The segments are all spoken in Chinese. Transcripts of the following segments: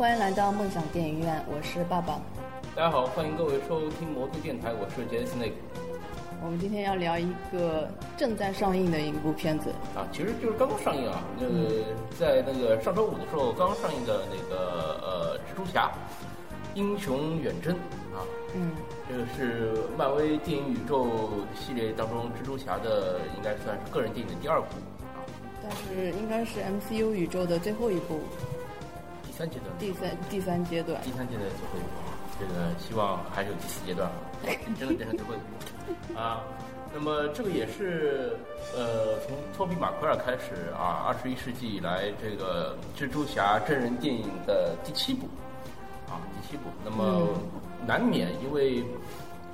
欢迎来到梦想电影院，我是爸爸。大家好，欢迎各位收听魔都电台，我是杰斯内。我们今天要聊一个正在上映的一部片子。啊，其实就是刚刚上映啊，那个在那个上周五的时候刚刚上映的那个呃蜘蛛侠英雄远征啊，嗯，这个是漫威电影宇宙系列当中蜘蛛侠的应该算是个人电影的第二部。啊，但是应该是 MCU 宇宙的最后一部，第三阶段，第三第三阶段，第三阶段最后一部，这个希望还有第四阶段。啊，真的变成最后一部。啊，那么这个也是呃，从托比马奎尔开始啊，二十一世纪以来这个蜘蛛侠真人电影的第七部。啊，第七部。那么难免因为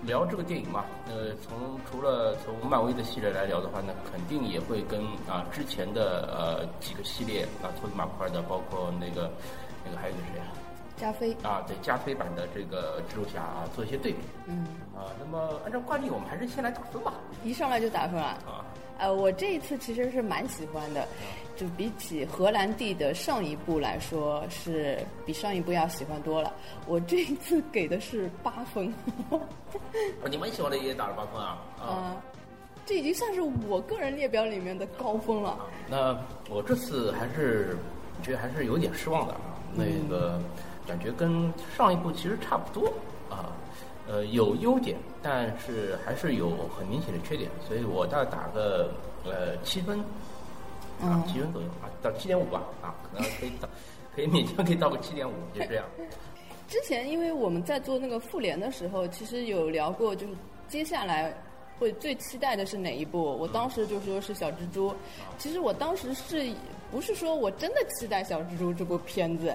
聊这个电影嘛，呃，从除了从漫威的系列来聊的话，那肯定也会跟啊之前的呃几个系列啊，托比马奎尔的，包括那个那个还有个谁啊？加菲啊，对加菲版的这个蜘蛛侠啊，做一些对比。嗯。啊，那么按照惯例，我们还是先来打分吧。一上来就打分啊？啊。呃，我这一次其实是蛮喜欢的，就比起荷兰弟的上一部来说，是比上一部要喜欢多了。我这一次给的是八分。你们喜欢的也打了八分啊？啊。这已经算是我个人列表里面的高分了。那我这次还是觉得还是有点失望的啊，那个。感觉跟上一部其实差不多啊，呃，有优点，但是还是有很明显的缺点，所以我大概打个呃七分，啊七分左右啊，到七点五吧啊，可能可以到，可以勉强可以到个七点五，就这样。之前因为我们在做那个复联的时候，其实有聊过，就是接下来会最期待的是哪一部？我当时就说是小蜘蛛，其实我当时是。不是说我真的期待小蜘蛛这部片子，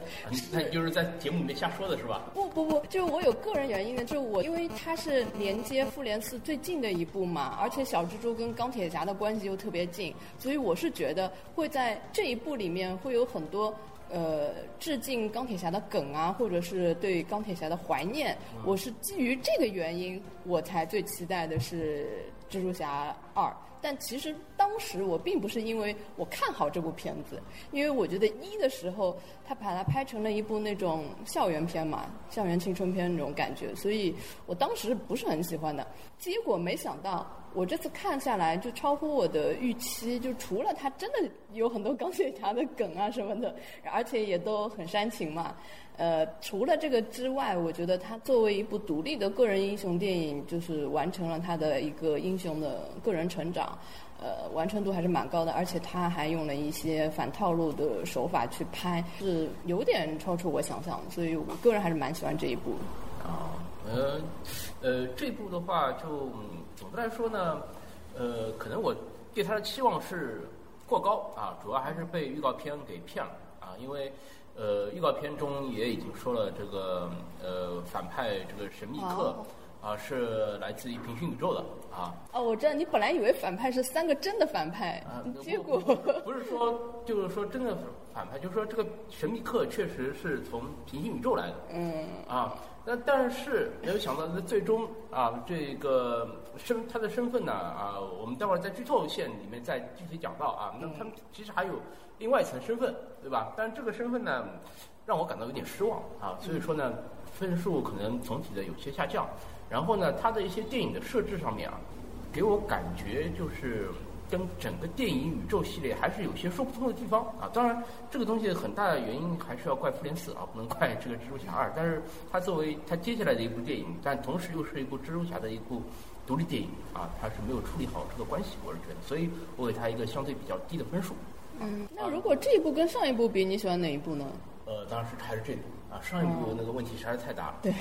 那你就是在节目里面瞎说的是吧？不不不，就是我有个人原因的，就是我因为它是连接复联四最近的一部嘛，而且小蜘蛛跟钢铁侠的关系又特别近，所以我是觉得会在这一部里面会有很多呃致敬钢铁侠的梗啊，或者是对钢铁侠的怀念。我是基于这个原因，我才最期待的是蜘蛛侠二。但其实当时我并不是因为我看好这部片子，因为我觉得一的时候他把它拍成了一部那种校园片嘛，校园青春片那种感觉，所以我当时不是很喜欢的。结果没想到我这次看下来就超乎我的预期，就除了他真的有很多钢铁侠的梗啊什么的，而且也都很煽情嘛。呃，除了这个之外，我觉得他作为一部独立的个人英雄电影，就是完成了他的一个英雄的个人成长，呃，完成度还是蛮高的。而且他还用了一些反套路的手法去拍，是有点超出我想象，所以我个人还是蛮喜欢这一部。啊，呃，呃，这部的话，就总的来说呢，呃，可能我对他的期望是过高啊，主要还是被预告片给骗了啊，因为。呃，预告片中也已经说了，这个呃反派这个神秘客啊是来自于平行宇宙的啊。哦，我知道，你本来以为反派是三个真的反派，结果不是说就是说真的反派，就是说这个神秘客确实是从平行宇宙来的。嗯。啊，那但是没有想到，那最终啊，这个身他的身份呢啊，我们待会儿在剧透线里面再具体讲到啊。那他们其实还有。另外一层身份，对吧？但是这个身份呢，让我感到有点失望啊。所以说呢，分数可能总体的有些下降。然后呢，它的一些电影的设置上面啊，给我感觉就是跟整个电影宇宙系列还是有些说不通的地方啊。当然，这个东西很大的原因还是要怪复联四啊，不能怪这个蜘蛛侠二。但是它作为它接下来的一部电影，但同时又是一部蜘蛛侠的一部独立电影啊，它是没有处理好这个关系，我是觉得，所以我给它一个相对比较低的分数。嗯，那如果这一部跟上一部比，你喜欢哪一部呢？呃，当然是还是这部啊，上一部那个问题实在是太大了。对。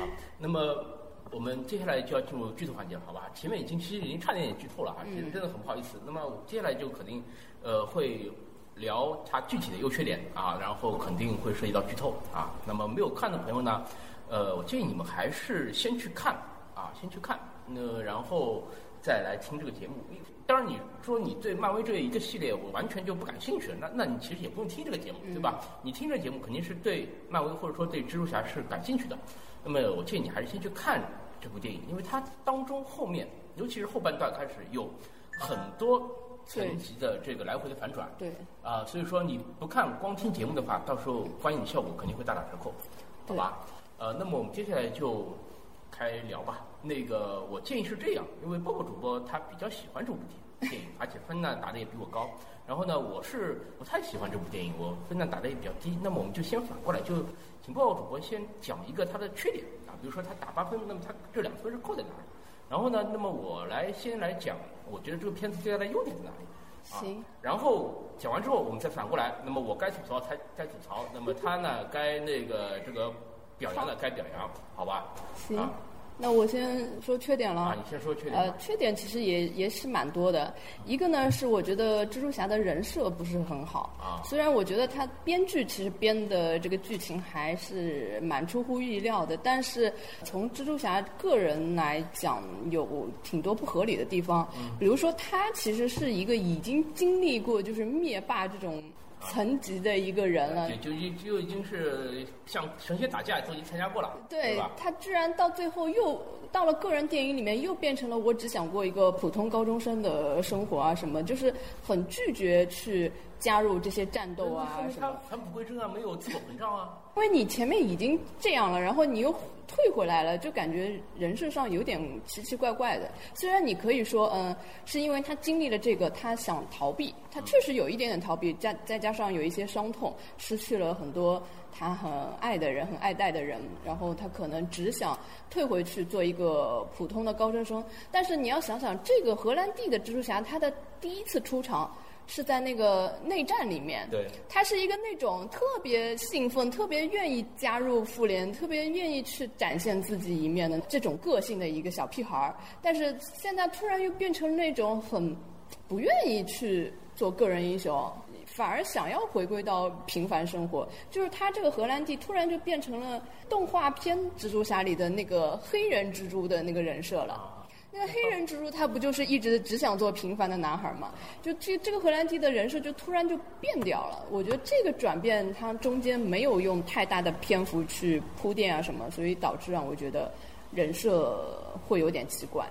啊，那么我们接下来就要进入剧透环节了，好吧？前面已经其实已经差点也剧透了哈，其实真的很不好意思。那么接下来就肯定呃会聊它具体的优缺点啊，然后肯定会涉及到剧透啊。那么没有看的朋友呢，呃，我建议你们还是先去看啊，先去看，那然后。再来听这个节目，当然你说你对漫威这一个系列我完全就不感兴趣，那那你其实也不用听这个节目，对吧？你听这个节目肯定是对漫威或者说对蜘蛛侠是感兴趣的，那么我建议你还是先去看这部电影，因为它当中后面，尤其是后半段开始有很多层级的这个来回的反转。对，啊，所以说你不看光听节目的话，到时候观影效果肯定会大打折扣，好吧？呃，那么我们接下来就开聊吧。那个我建议是这样，因为波波主播他比较喜欢这部电影，而且分呢打的也比我高。然后呢，我是不太喜欢这部电影，我分呢打的也比较低。那么我们就先反过来，就请报告主播先讲一个它的缺点啊，比如说他打八分，那么他这两分是扣在哪里？然后呢，那么我来先来讲，我觉得这个片子最大的优点在哪里？行。然后讲完之后，我们再反过来，那么我该吐槽他该吐槽，那么他呢该那个这个表扬的该表扬，好吧？行。那我先说缺点了。啊，你先说缺点。呃，缺点其实也也是蛮多的。一个呢是我觉得蜘蛛侠的人设不是很好。啊。虽然我觉得他编剧其实编的这个剧情还是蛮出乎意料的，但是从蜘蛛侠个人来讲，有挺多不合理的地方。嗯。比如说，他其实是一个已经经历过就是灭霸这种。层级的一个人了，就就就已经是像神仙打架都已经参加过了，对他居然到最后又到了个人电影里面，又变成了我只想过一个普通高中生的生活啊什么，就是很拒绝去加入这些战斗啊什么。他返璞归真啊，没有自我膨胀啊。因为你前面已经这样了，然后你又退回来了，就感觉人设上有点奇奇怪怪的。虽然你可以说，嗯，是因为他经历了这个，他想逃避，他确实有一点点逃避，加再加上有一些伤痛，失去了很多他很爱的人、很爱戴的人，然后他可能只想退回去做一个普通的高中生。但是你要想想，这个荷兰弟的蜘蛛侠，他的第一次出场。是在那个内战里面，对，他是一个那种特别兴奋、特别愿意加入妇联、特别愿意去展现自己一面的这种个性的一个小屁孩儿。但是现在突然又变成那种很不愿意去做个人英雄，反而想要回归到平凡生活。就是他这个荷兰弟突然就变成了动画片蜘蛛侠里的那个黑人蜘蛛的那个人设了。那黑人蜘蛛他不就是一直只想做平凡的男孩吗？就这这个荷兰弟的人设就突然就变掉了。我觉得这个转变他中间没有用太大的篇幅去铺垫啊什么，所以导致让我觉得人设会有点奇怪。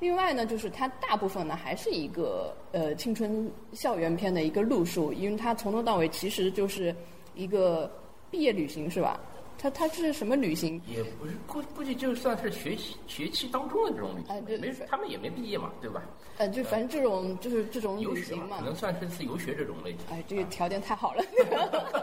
另外呢，就是他大部分呢还是一个呃青春校园片的一个路数，因为他从头到尾其实就是一个毕业旅行，是吧？他他这是什么旅行？也不是估估计就算是学习学期当中的这种旅行，没他们也没毕业嘛，对吧？呃，就反正这种就是这种旅行嘛，可能算是次游学这种类型。哎，这个条件太好了，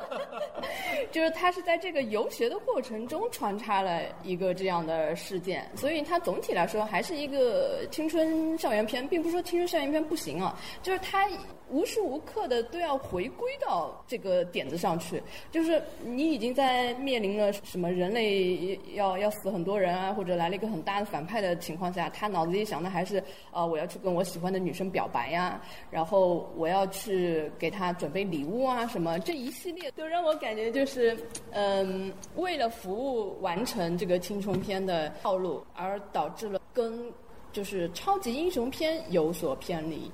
就是他是在这个游学的过程中穿插了一个这样的事件，所以他总体来说还是一个青春校园片，并不是说青春校园片不行啊，就是他。无时无刻的都要回归到这个点子上去，就是你已经在面临了什么人类要要死很多人啊，或者来了一个很大的反派的情况下，他脑子里想的还是啊，我要去跟我喜欢的女生表白呀，然后我要去给她准备礼物啊，什么这一系列都让我感觉就是，嗯，为了服务完成这个青春片的套路，而导致了跟就是超级英雄片有所偏离。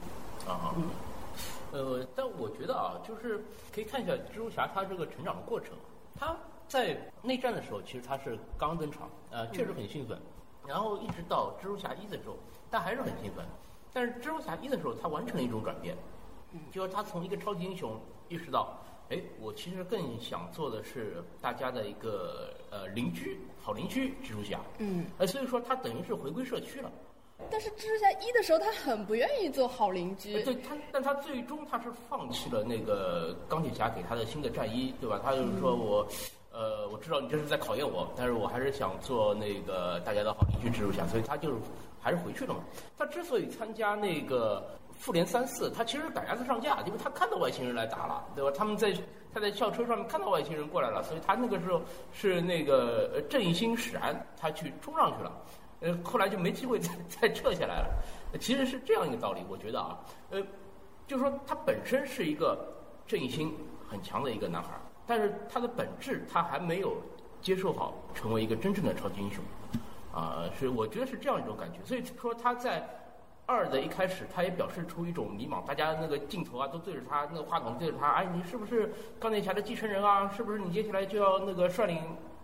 啊。嗯。呃，但我觉得啊，就是可以看一下蜘蛛侠他这个成长的过程。他在内战的时候，其实他是刚登场，呃，确实很兴奋。然后一直到蜘蛛侠一的时候，他还是很兴奋。但是蜘蛛侠一的时候，他完成了一种转变，就是他从一个超级英雄意识到，哎，我其实更想做的是大家的一个呃邻居，好邻居蜘蛛侠。嗯。呃，所以说他等于是回归社区了。但是蜘蛛侠一的时候，他很不愿意做好邻居。对他，但他最终他是放弃了那个钢铁侠给他的新的战衣，对吧？他就是说我，呃，我知道你这是在考验我，但是我还是想做那个大家的好邻居蜘蛛侠，所以他就是还是回去了嘛。他之所以参加那个复联三四，他其实赶鸭子上架，因为他看到外星人来打了，对吧？他们在他在校车上面看到外星人过来了，所以他那个时候是那个正心使然，他去冲上去了。呃，后来就没机会再再撤下来了。其实是这样一个道理，我觉得啊，呃，就是说他本身是一个正义心很强的一个男孩，但是他的本质他还没有接受好成为一个真正的超级英雄，啊，是我觉得是这样一种感觉。所以说他在二的一开始，他也表示出一种迷茫，大家那个镜头啊都对着他，那个话筒对着他，哎，你是不是钢铁侠的继承人啊？是不是你接下来就要那个率领？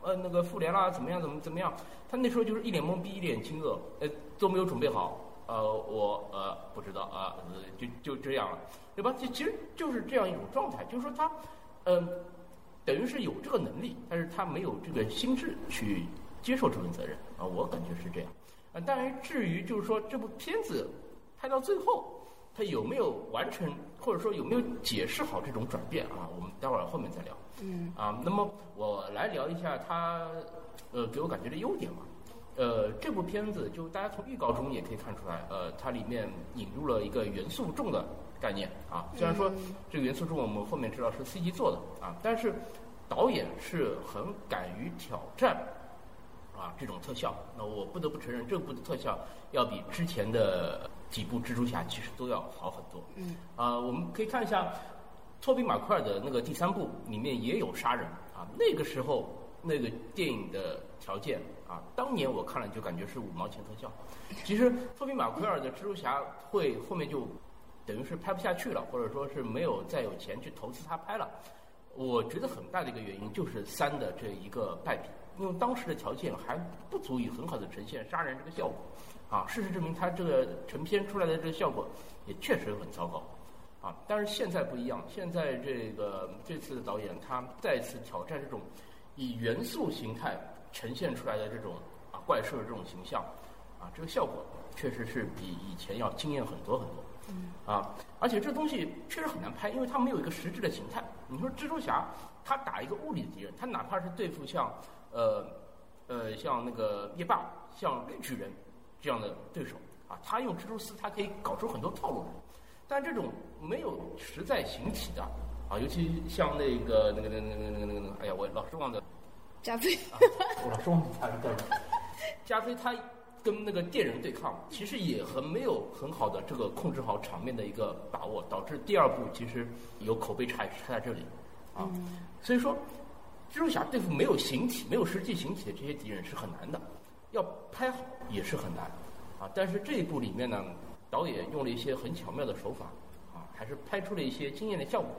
呃，那个复联啦，怎么样？怎么怎么样？他那时候就是一脸懵逼，一脸惊愕，呃，都没有准备好，呃，我呃不知道啊，呃就就这样了，对吧？其其实就是这样一种状态，就是说他，嗯、等于是有这个能力，但是他没有这个心智去接受这份责任啊，我感觉是这样。啊，当然至于就是说这部片子拍到最后，他有没有完成，或者说有没有解释好这种转变啊，我们待会儿后面再聊。嗯啊，那么我来聊一下它，呃，给我感觉的优点吧。呃，这部片子就大家从预告中也可以看出来，呃，它里面引入了一个元素重的概念啊。虽然说这个元素重我们后面知道是 CG 做的啊，但是导演是很敢于挑战啊这种特效。那我不得不承认，这部的特效要比之前的几部蜘蛛侠其实都要好很多。嗯啊，我们可以看一下托比马奎尔的那个第三部里面也有杀人啊，那个时候那个电影的条件啊，当年我看了就感觉是五毛钱特效。其实托比马奎尔的蜘蛛侠会后面就等于是拍不下去了，或者说是没有再有钱去投资他拍了。我觉得很大的一个原因就是三的这一个败笔，因为当时的条件还不足以很好的呈现杀人这个效果，啊，事实证明他这个成片出来的这个效果也确实很糟糕，啊，但是现在不一样，现在这个这次的导演他再次挑战这种以元素形态呈现出来的这种啊怪兽的这种形象，啊，这个效果确实是比以前要惊艳很多很多。嗯啊，而且这东西确实很难拍，因为它没有一个实质的形态。你说蜘蛛侠，他打一个物理的敌人，他哪怕是对付像呃呃像那个灭霸、像绿巨人这样的对手啊，他用蜘蛛丝，他可以搞出很多套路来。但这种没有实在形体的啊，尤其像那个那个那个那个那个那个那个，哎呀，我老是忘了。加菲，啊，我老是忘记他是干什么。加菲他跟那个电人对抗，其实也很没有很好的这个控制好场面的一个把握，导致第二部其实有口碑差也是差在这里啊。所以说，蜘蛛侠对付没有形体、没有实际形体的这些敌人是很难的，要拍好也是很难啊。但是这一部里面呢，导演用了一些很巧妙的手法啊，还是拍出了一些惊艳的效果。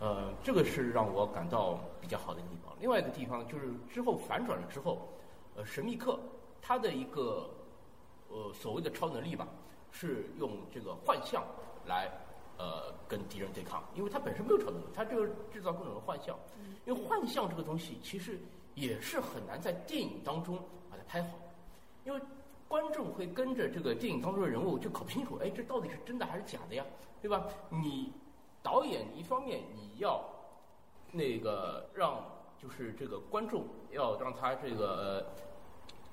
呃，这个是让我感到比较好的地方。另外一个地方就是之后反转了之后，呃，神秘客他的一个呃所谓的超能力吧，是用这个幻象来呃跟敌人对抗，因为他本身没有超能力，他这个制造各种的幻象。因为幻象这个东西其实也是很难在电影当中把它拍好，因为观众会跟着这个电影当中的人物去搞不清楚，哎，这到底是真的还是假的呀，对吧？你导演一方面你要那个让就是这个观众要让他这个呃，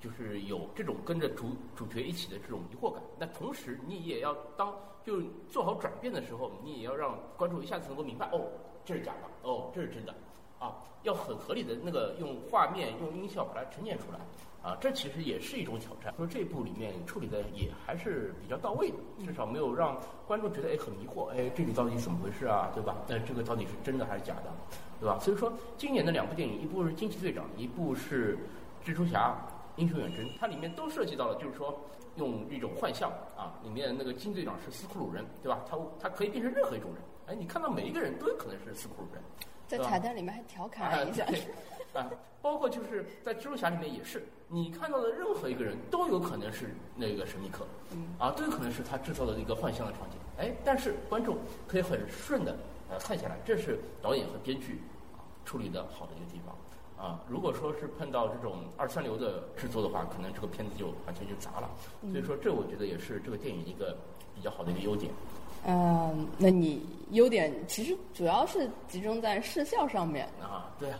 就是有这种跟着主主角一起的这种疑惑感，那同时你也要当就做好转变的时候，你也要让观众一下子能够明白，哦，这是假的，哦，这是真的，啊，要很合理的那个用画面用音效把它呈现出来。啊，这其实也是一种挑战。说这部里面处理的也还是比较到位的，至少没有让观众觉得哎很迷惑，哎这里到底怎么回事啊，对吧？那这个到底是真的还是假的，对吧？所以说今年的两部电影，一部是《惊奇队长》，一部是《蜘蛛侠：英雄远征》，它里面都涉及到了，就是说用一种幻象啊，里面那个金队长是斯库鲁人，对吧？他他可以变成任何一种人，哎，你看到每一个人都有可能是斯库鲁人。在彩蛋里面还调侃了一下，啊，包括就是在蜘蛛侠里面也是，你看到的任何一个人都有可能是那个神秘客，啊，都有可能是他制造的一个幻象的场景。哎，但是观众可以很顺的呃看下来，这是导演和编剧啊处理的好的一个地方。啊，如果说是碰到这种二三流的制作的话，可能这个片子就完全就砸了。所以说，这我觉得也是这个电影一个比较好的一个优点。嗯，那你优点其实主要是集中在视效上面。啊，对啊，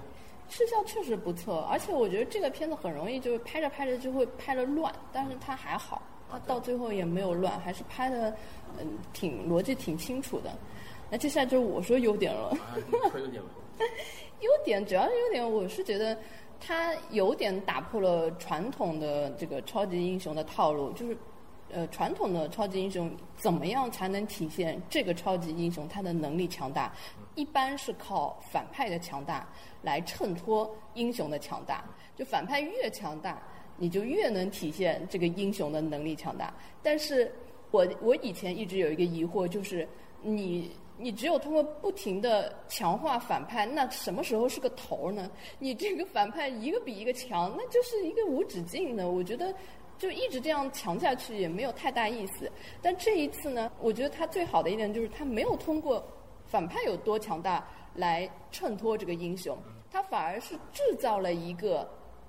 视效确实不错，而且我觉得这个片子很容易就是拍着拍着就会拍的乱，但是它还好，它到最后也没有乱，还是拍的嗯挺逻辑挺清楚的。那接下来就是我说优点了。优点吧。优点主要是优点，我是觉得它有点打破了传统的这个超级英雄的套路，就是呃传统的超级英雄怎么样才能体现这个超级英雄他的能力强大？一般是靠反派的强大来衬托英雄的强大，就反派越强大，你就越能体现这个英雄的能力强大。但是我我以前一直有一个疑惑，就是你。你只有通过不停的强化反派，那什么时候是个头呢？你这个反派一个比一个强，那就是一个无止境的。我觉得就一直这样强下去也没有太大意思。但这一次呢，我觉得他最好的一点就是他没有通过反派有多强大来衬托这个英雄，他反而是制造了一个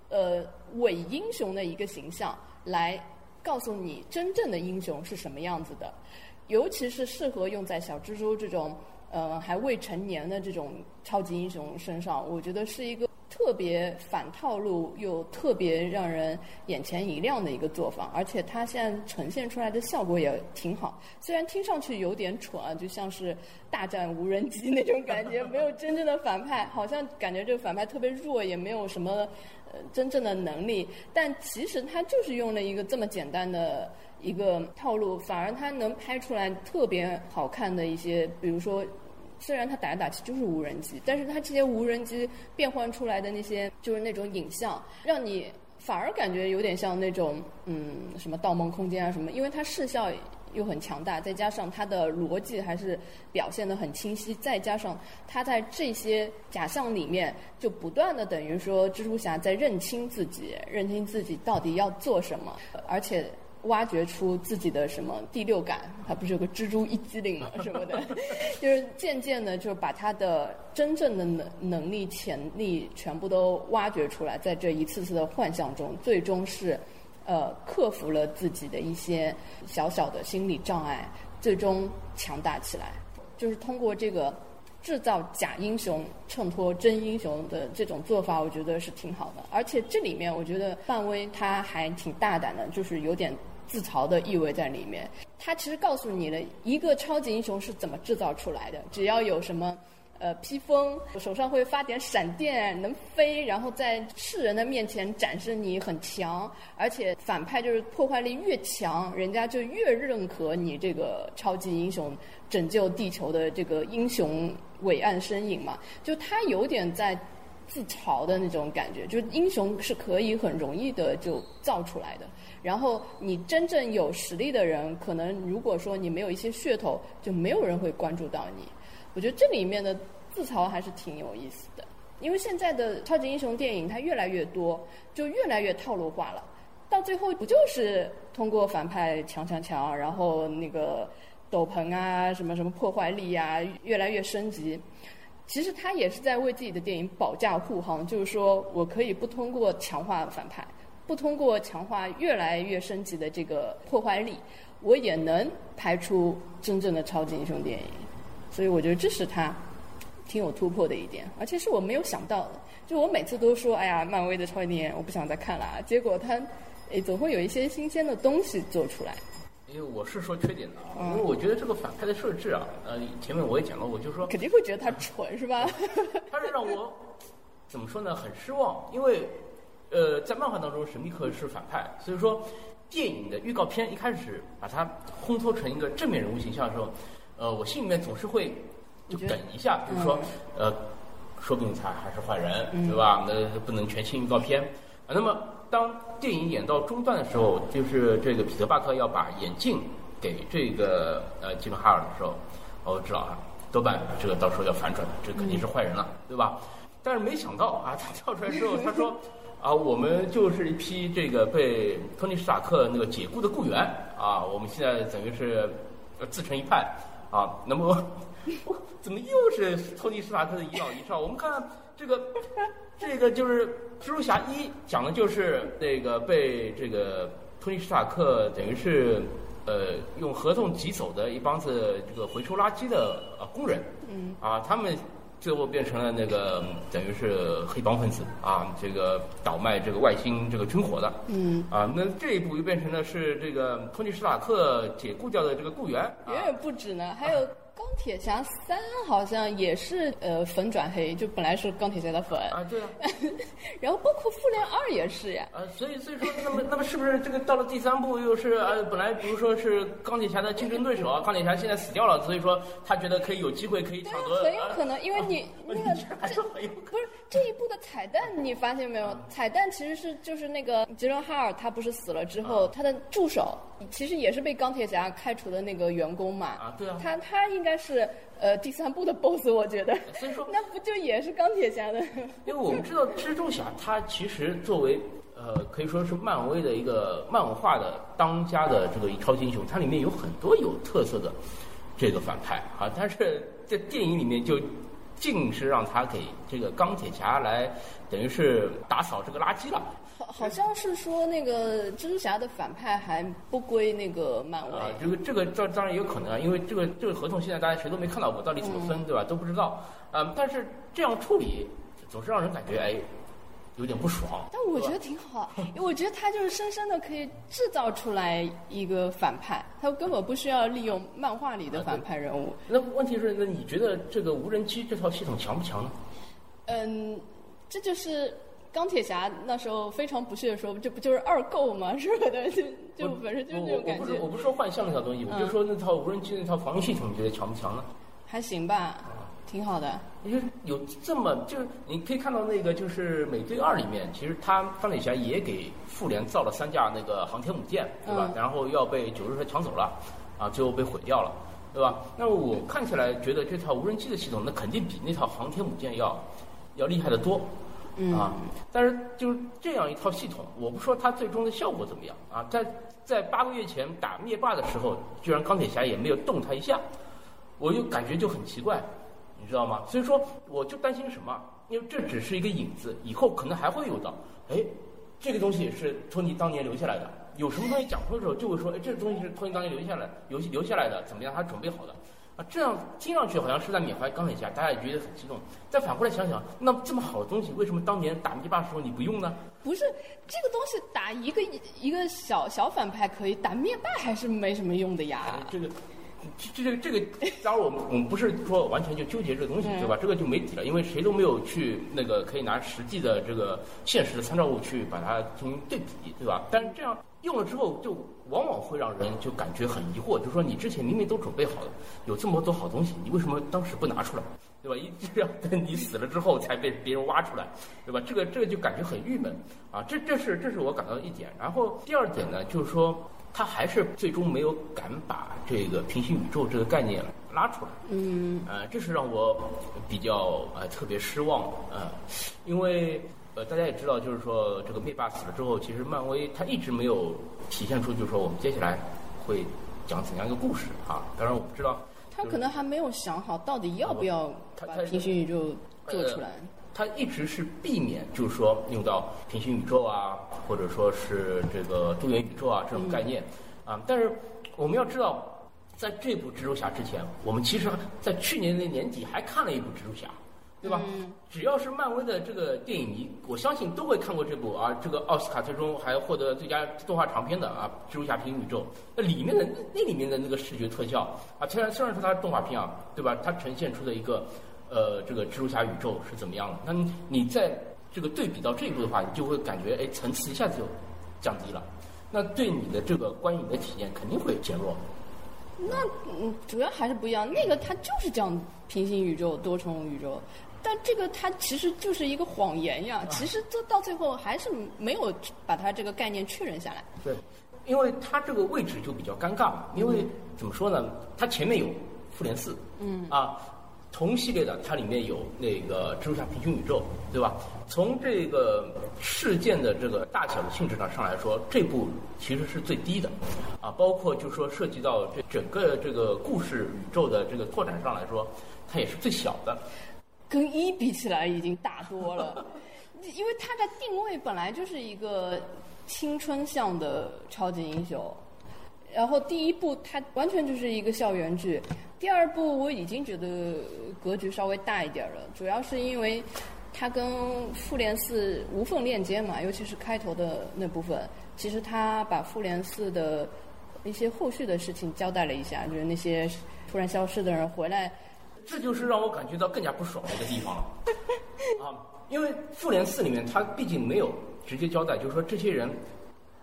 呃伪英雄的一个形象来告诉你真正的英雄是什么样子的，尤其是适合用在小蜘蛛这种呃还未成年的这种超级英雄身上，我觉得是一个。特别反套路又特别让人眼前一亮的一个做法，而且它现在呈现出来的效果也挺好。虽然听上去有点蠢啊，就像是大战无人机那种感觉，没有真正的反派，好像感觉这个反派特别弱，也没有什么呃真正的能力。但其实他就是用了一个这么简单的一个套路，反而他能拍出来特别好看的一些，比如说。虽然它打来打去就是无人机，但是它这些无人机变换出来的那些就是那种影像，让你反而感觉有点像那种嗯什么《盗梦空间》啊什么，因为它视效又很强大，再加上它的逻辑还是表现的很清晰，再加上它在这些假象里面就不断的等于说蜘蛛侠在认清自己，认清自己到底要做什么，而且。挖掘出自己的什么第六感，还不是有个蜘蛛一激灵嘛什么的，就是渐渐的就把他的真正的能能力潜力全部都挖掘出来，在这一次次的幻象中，最终是，呃，克服了自己的一些小小的心理障碍，最终强大起来。就是通过这个制造假英雄衬托真英雄的这种做法，我觉得是挺好的。而且这里面我觉得范威他还挺大胆的，就是有点。自嘲的意味在里面，他其实告诉你了一个超级英雄是怎么制造出来的。只要有什么，呃，披风，手上会发点闪电，能飞，然后在世人的面前展示你很强，而且反派就是破坏力越强，人家就越认可你这个超级英雄拯救地球的这个英雄伟岸身影嘛。就他有点在自嘲的那种感觉，就是英雄是可以很容易的就造出来的。然后你真正有实力的人，可能如果说你没有一些噱头，就没有人会关注到你。我觉得这里面的自嘲还是挺有意思的，因为现在的超级英雄电影它越来越多，就越来越套路化了。到最后不就是通过反派强强强，然后那个斗篷啊什么什么破坏力啊越来越升级。其实他也是在为自己的电影保驾护航，就是说我可以不通过强化反派。不通过强化越来越升级的这个破坏力，我也能拍出真正的超级英雄电影，所以我觉得这是他挺有突破的一点，而且是我没有想到的。就我每次都说，哎呀，漫威的超级电影我不想再看了，结果他诶总会有一些新鲜的东西做出来。因为我是说缺点的啊，因为我觉得这个反派的设置啊，呃，前面我也讲了，我就说肯定会觉得他蠢是吧？他是让我怎么说呢？很失望，因为。呃，在漫画当中，神秘客是反派，所以说电影的预告片一开始把他烘托成一个正面人物形象的时候，呃，我心里面总是会就等一下，就是说，呃，说不定他还是坏人，对吧？那不能全信预告片。啊，那么当电影演到中段的时候，就是这个彼得·巴克要把眼镜给这个呃吉伦·哈尔的时候，我知道啊，多半这个到时候要反转，这肯定是坏人了，对吧？但是没想到啊，他跳出来之后，他说。啊，我们就是一批这个被托尼·史塔克那个解雇的雇员啊，我们现在等于是自成一派啊。那么，怎么又是托尼·斯塔克的遗老遗少？我们看这个，这个就是《蜘蛛侠一》，讲的就是那个被这个托尼·斯塔克等于是呃用合同挤走的一帮子这个回收垃圾的啊工人，嗯，啊他们。最后变成了那个等于是黑帮分子啊，这个倒卖这个外星这个军火的，嗯，啊，那这一步又变成了是这个托尼·斯塔克解雇掉的这个雇员，远远不止呢，还有。钢铁侠三好像也是呃粉转黑，就本来是钢铁侠的粉。啊，对啊，然后包括复联二也是呀，啊，所以所以说那么那么是不是这个到了第三部又是呃本来比如说是钢铁侠的竞争对手啊，钢铁侠现在死掉了，所以说他觉得可以有机会可以抢夺，很有可能，因为你那个 这不是这一部的彩蛋，你发现没有？彩蛋其实是就是那个吉伦哈尔他不是死了之后，他的助手其实也是被钢铁侠开除的那个员工嘛，啊，对啊，他他应该。是呃第三部的 BOSS，我觉得。所以说，那不就也是钢铁侠的？因为我们知道蜘蛛侠他其实作为呃，可以说是漫威的一个漫画的当家的这个超级英雄，它里面有很多有特色的这个反派啊，但是在电影里面就尽是让他给这个钢铁侠来等于是打扫这个垃圾了。好，好像是说那个蜘蛛侠的反派还不归那个漫威。啊，这个这个这当然也有可能啊，因为这个这个合同现在大家谁都没看到过，到底怎么分，对吧？都不知道。嗯，但是这样处理总是让人感觉哎有点不爽。但我觉得挺好，因为我觉得他就是深深的可以制造出来一个反派，他根本不需要利用漫画里的反派人物。那问题是，那你觉得这个无人机这套系统强不强呢？嗯，这就是钢铁侠那时候非常不屑的说，这不就是二购吗？是吧？就就本身就是这种感觉。我不是我不是说幻象那套东西，我就说那套无人机那套防御系统，你觉得强不强呢？还行吧，挺好的。你就有这么就是你可以看到那个就是美队二里面，其实他钢铁侠也给复联造了三架那个航天母舰，对吧？然后要被九日蛇抢走了，啊，最后被毁掉了，对吧？那我看起来觉得这套无人机的系统，那肯定比那套航天母舰要要厉害的多。啊，但是就是这样一套系统，我不说它最终的效果怎么样啊，在在八个月前打灭霸的时候，居然钢铁侠也没有动他一下，我就感觉就很奇怪，你知道吗？所以说，我就担心什么？因为这只是一个影子，以后可能还会有的。哎，这个东西是托尼当年留下来的，有什么东西讲出的时候，就会说，哎，这个东西是托尼当年留下来、留留下来的，怎么样？他准备好的。啊，这样听上去好像是在缅怀钢铁侠，大家也觉得很激动。再反过来想想，那这么好的东西，为什么当年打灭霸的时候你不用呢？不是这个东西打一个一个小小反派可以，打灭霸还是没什么用的呀。这个，这这个这个，当然我们我们不是说完全就纠结这个东西，对吧？这个就没底了，因为谁都没有去那个可以拿实际的这个现实的参照物去把它进行对比，对吧？但是这样。用了之后，就往往会让人就感觉很疑惑，就说你之前明明都准备好了，有这么多好东西，你为什么当时不拿出来，对吧？一直要等你死了之后才被别人挖出来，对吧？这个这个就感觉很郁闷啊！这这是这是我感到的一点。然后第二点呢，就是说他还是最终没有敢把这个平行宇宙这个概念拉出来。嗯。呃，这是让我比较呃特别失望啊，因为。呃，大家也知道，就是说这个灭霸死了之后，其实漫威他一直没有体现出，就是说我们接下来会讲怎样一个故事啊。当然，我不知道他可能还没有想好到底要不要把平行宇宙做出来。他一直是避免，就是说用到平行宇宙啊，或者说是这个多元宇宙啊这种概念啊。但是我们要知道，在这部蜘蛛侠之前，我们其实在去年的年底还看了一部蜘蛛侠。对吧？只要是漫威的这个电影迷，我相信都会看过这部啊。这个奥斯卡最终还获得最佳动画长片的啊，《蜘蛛侠：平行宇宙》。那里面的那里面的那个视觉特效啊，虽然虽然说它是动画片啊，对吧？它呈现出的一个呃这个蜘蛛侠宇宙是怎么样的？那你在这个对比到这一步的话，你就会感觉哎，层次一下子就降低了。那对你的这个观影的体验肯定会减弱。那嗯，主要还是不一样。那个它就是讲平行宇宙、多重宇宙。但这个它其实就是一个谎言呀，其实这到最后还是没有把它这个概念确认下来。对，因为它这个位置就比较尴尬嘛，因为怎么说呢？它前面有复联四，嗯，啊，同系列的它里面有那个蜘蛛侠平行宇宙，对吧？从这个事件的这个大小的性质上上来说，这部其实是最低的，啊，包括就说涉及到这整个这个故事宇宙的这个拓展上来说，它也是最小的。跟一比起来已经大多了，因为它的定位本来就是一个青春向的超级英雄，然后第一部它完全就是一个校园剧，第二部我已经觉得格局稍微大一点了，主要是因为它跟复联四无缝链接嘛，尤其是开头的那部分，其实它把复联四的一些后续的事情交代了一下，就是那些突然消失的人回来。这就是让我感觉到更加不爽的一个地方了，啊，因为复联四里面他毕竟没有直接交代，就是说这些人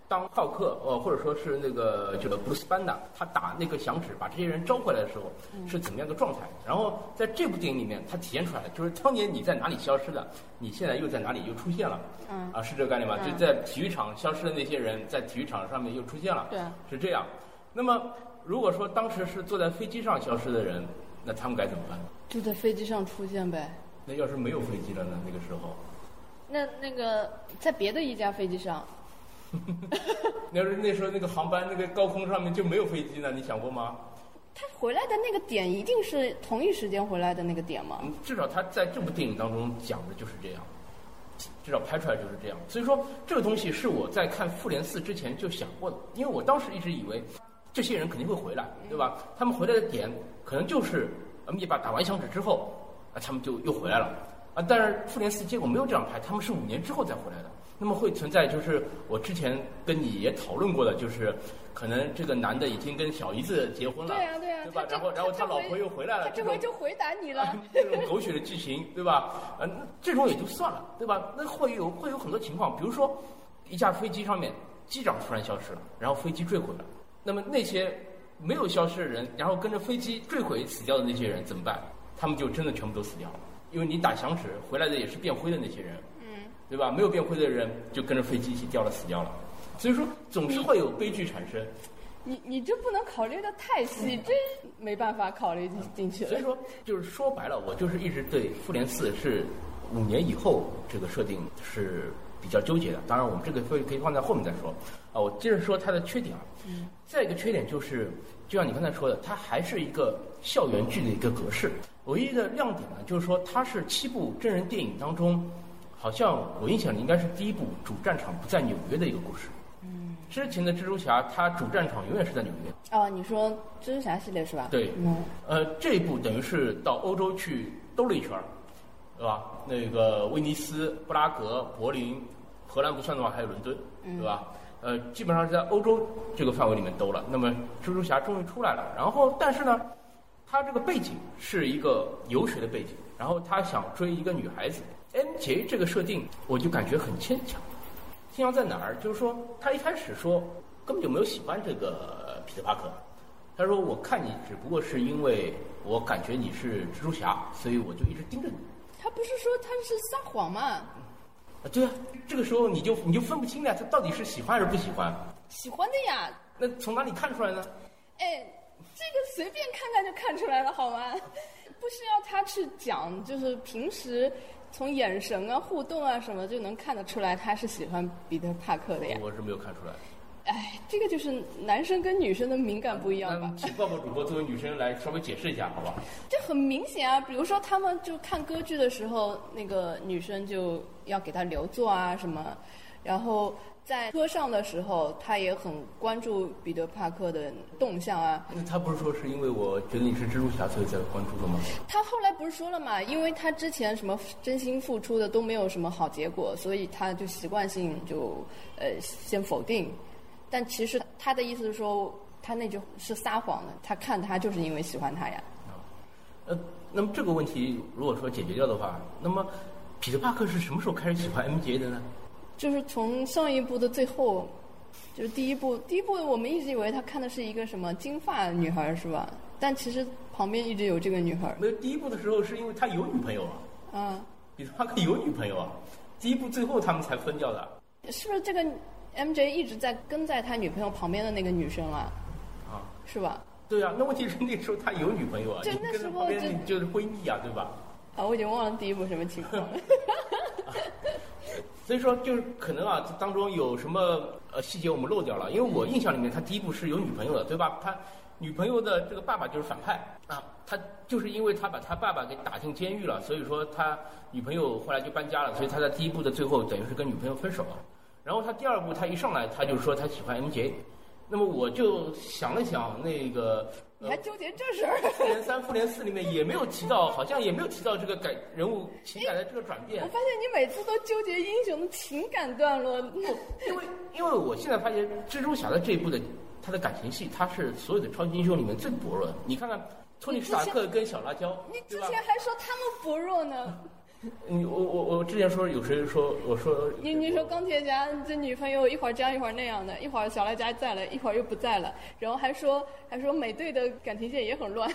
当浩克呃或者说是那个这个布鲁斯班纳他打那个响指把这些人招回来的时候是怎么样的状态？然后在这部电影里面他体现出来的，就是当年你在哪里消失的，你现在又在哪里又出现了？嗯，啊是这个概念吗？就在体育场消失的那些人在体育场上面又出现了，对，是这样。那么如果说当时是坐在飞机上消失的人。那他们该怎么办？就在飞机上出现呗。那要是没有飞机了呢？那个时候，那那个在别的一架飞机上，那时候那时候那个航班那个高空上面就没有飞机呢，你想过吗？他回来的那个点一定是同一时间回来的那个点吗？嗯，至少他在这部电影当中讲的就是这样，至少拍出来就是这样。所以说这个东西是我在看《复联四》之前就想过的，因为我当时一直以为这些人肯定会回来，对吧？他们回来的点可能就是灭霸打完响指之后，啊，他们就又回来了啊。但是《复联四》结果没有这样拍，他们是五年之后再回来的。那么会存在就是我之前跟你也讨论过的，就是可能这个男的已经跟小姨子结婚了，对呀对呀，对吧？然后然后他老婆又回来了，这回就回答你了，这种狗血的剧情，对吧？呃，这种也就算了，对吧？那会有会有很多情况，比如说一架飞机上面机长突然消失了，然后飞机坠毁了，那么那些没有消失的人，然后跟着飞机坠毁死掉的那些人怎么办？他们就真的全部都死掉了，因为你打响指回来的也是变灰的那些人。对吧？没有变灰的人就跟着飞机一起掉了，死掉了。所以说，总是会有悲剧产生。你你这不能考虑的太细，真没办法考虑进去。所以说，就是说白了，我就是一直对复联四是五年以后这个设定是比较纠结的。当然，我们这个会可以放在后面再说。啊，我接着说它的缺点啊。嗯。再一个缺点就是，就像你刚才说的，它还是一个校园剧的一个格式。唯一的亮点呢，就是说它是七部真人电影当中。好像我印象里应该是第一部主战场不在纽约的一个故事。嗯。之前的蜘蛛侠，它主战场永远是在纽约。哦，你说蜘蛛侠系列是吧？对。嗯。呃，这一部等于是到欧洲去兜了一圈儿，对吧？那个威尼斯、布拉格、柏林、荷兰不算的话，还有伦敦，对吧？呃，基本上是在欧洲这个范围里面兜了。那么蜘蛛侠终于出来了，然后但是呢，他这个背景是一个游学的背景，然后他想追一个女孩子。MJ 这个设定，我就感觉很牵强。牵强在哪儿？就是说，他一开始说根本就没有喜欢这个彼得·帕克。他说：“我看你只不过是因为我感觉你是蜘蛛侠，所以我就一直盯着你。”他不是说他是撒谎吗？啊，对啊，这个时候你就你就分不清了，他到底是喜欢还是不喜欢？喜欢的呀。那从哪里看出来呢？哎，这个随便看看就看出来了，好吗？不需要他去讲，就是平时。从眼神啊、互动啊什么就能看得出来，他是喜欢彼得·帕克的呀。我是没有看出来。哎，这个就是男生跟女生的敏感不一样吧？请抱抱主播作为女生来稍微解释一下，好吧？这很明显啊，比如说他们就看歌剧的时候，那个女生就要给他留座啊什么，然后。在车上的时候，他也很关注彼得·帕克的动向啊。那他不是说是因为我觉得你是蜘蛛侠，所以才关注的吗？他后来不是说了嘛？因为他之前什么真心付出的都没有什么好结果，所以他就习惯性就呃先否定。但其实他的意思是说，他那句是撒谎的。他看他就是因为喜欢他呀。啊，呃，那么这个问题如果说解决掉的话，那么彼得·帕克是什么时候开始喜欢 MJ 的呢？就是从上一部的最后，就是第一部，第一部我们一直以为他看的是一个什么金发女孩是吧？但其实旁边一直有这个女孩。没有，第一部的时候是因为他有女朋友啊。啊。彼得帕克有女朋友啊，第一部最后他们才分掉的。是不是这个 MJ 一直在跟在他女朋友旁边的那个女生啊？啊。是吧？对啊，那问题是那时候他有女朋友啊，就那时候就就是闺蜜啊，对吧？啊，我已经忘了第一部什么情况了。所以说，就是可能啊，当中有什么呃细节我们漏掉了。因为我印象里面，他第一部是有女朋友的，对吧？他女朋友的这个爸爸就是反派啊，他就是因为他把他爸爸给打进监狱了，所以说他女朋友后来就搬家了，所以他在第一部的最后等于是跟女朋友分手了。然后他第二部他一上来他就说他喜欢 MJ，那么我就想了想那个。你还纠结这事儿？复联三、复联四里面也没有提到，好像也没有提到这个改人物情感的这个转变。我发现你每次都纠结英雄的情感段落。因为因为我现在发现蜘蛛侠的这一部的他的感情戏，他是所有的超级英雄里面最薄弱的。你看看托尼·斯塔克跟小辣椒，你之前还说他们薄弱呢。你我我我之前说有谁说我说你你说钢铁侠这女朋友一会儿这样一会儿那样的，一会儿小赖家在了，一会儿又不在了，然后还说还说美队的感情线也很乱。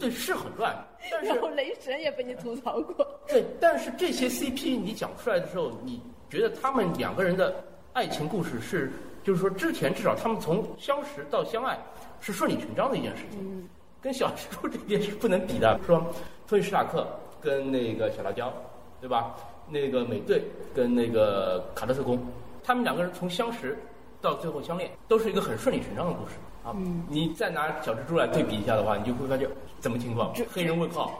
对，是很乱。然后雷神也被你吐槽过。对，但是这些 CP 你讲出来的时候，你觉得他们两个人的爱情故事是，就是说之前至少他们从相识到相爱是顺理成章的一件事情，跟小蜘蛛这件是不能比的。说托尼·史塔克跟那个小辣椒。对吧？那个美队跟那个卡特特工，他们两个人从相识到最后相恋，都是一个很顺理成章的故事啊。你再拿小蜘蛛来对比一下的话，你就会发现怎么情况？黑人问号。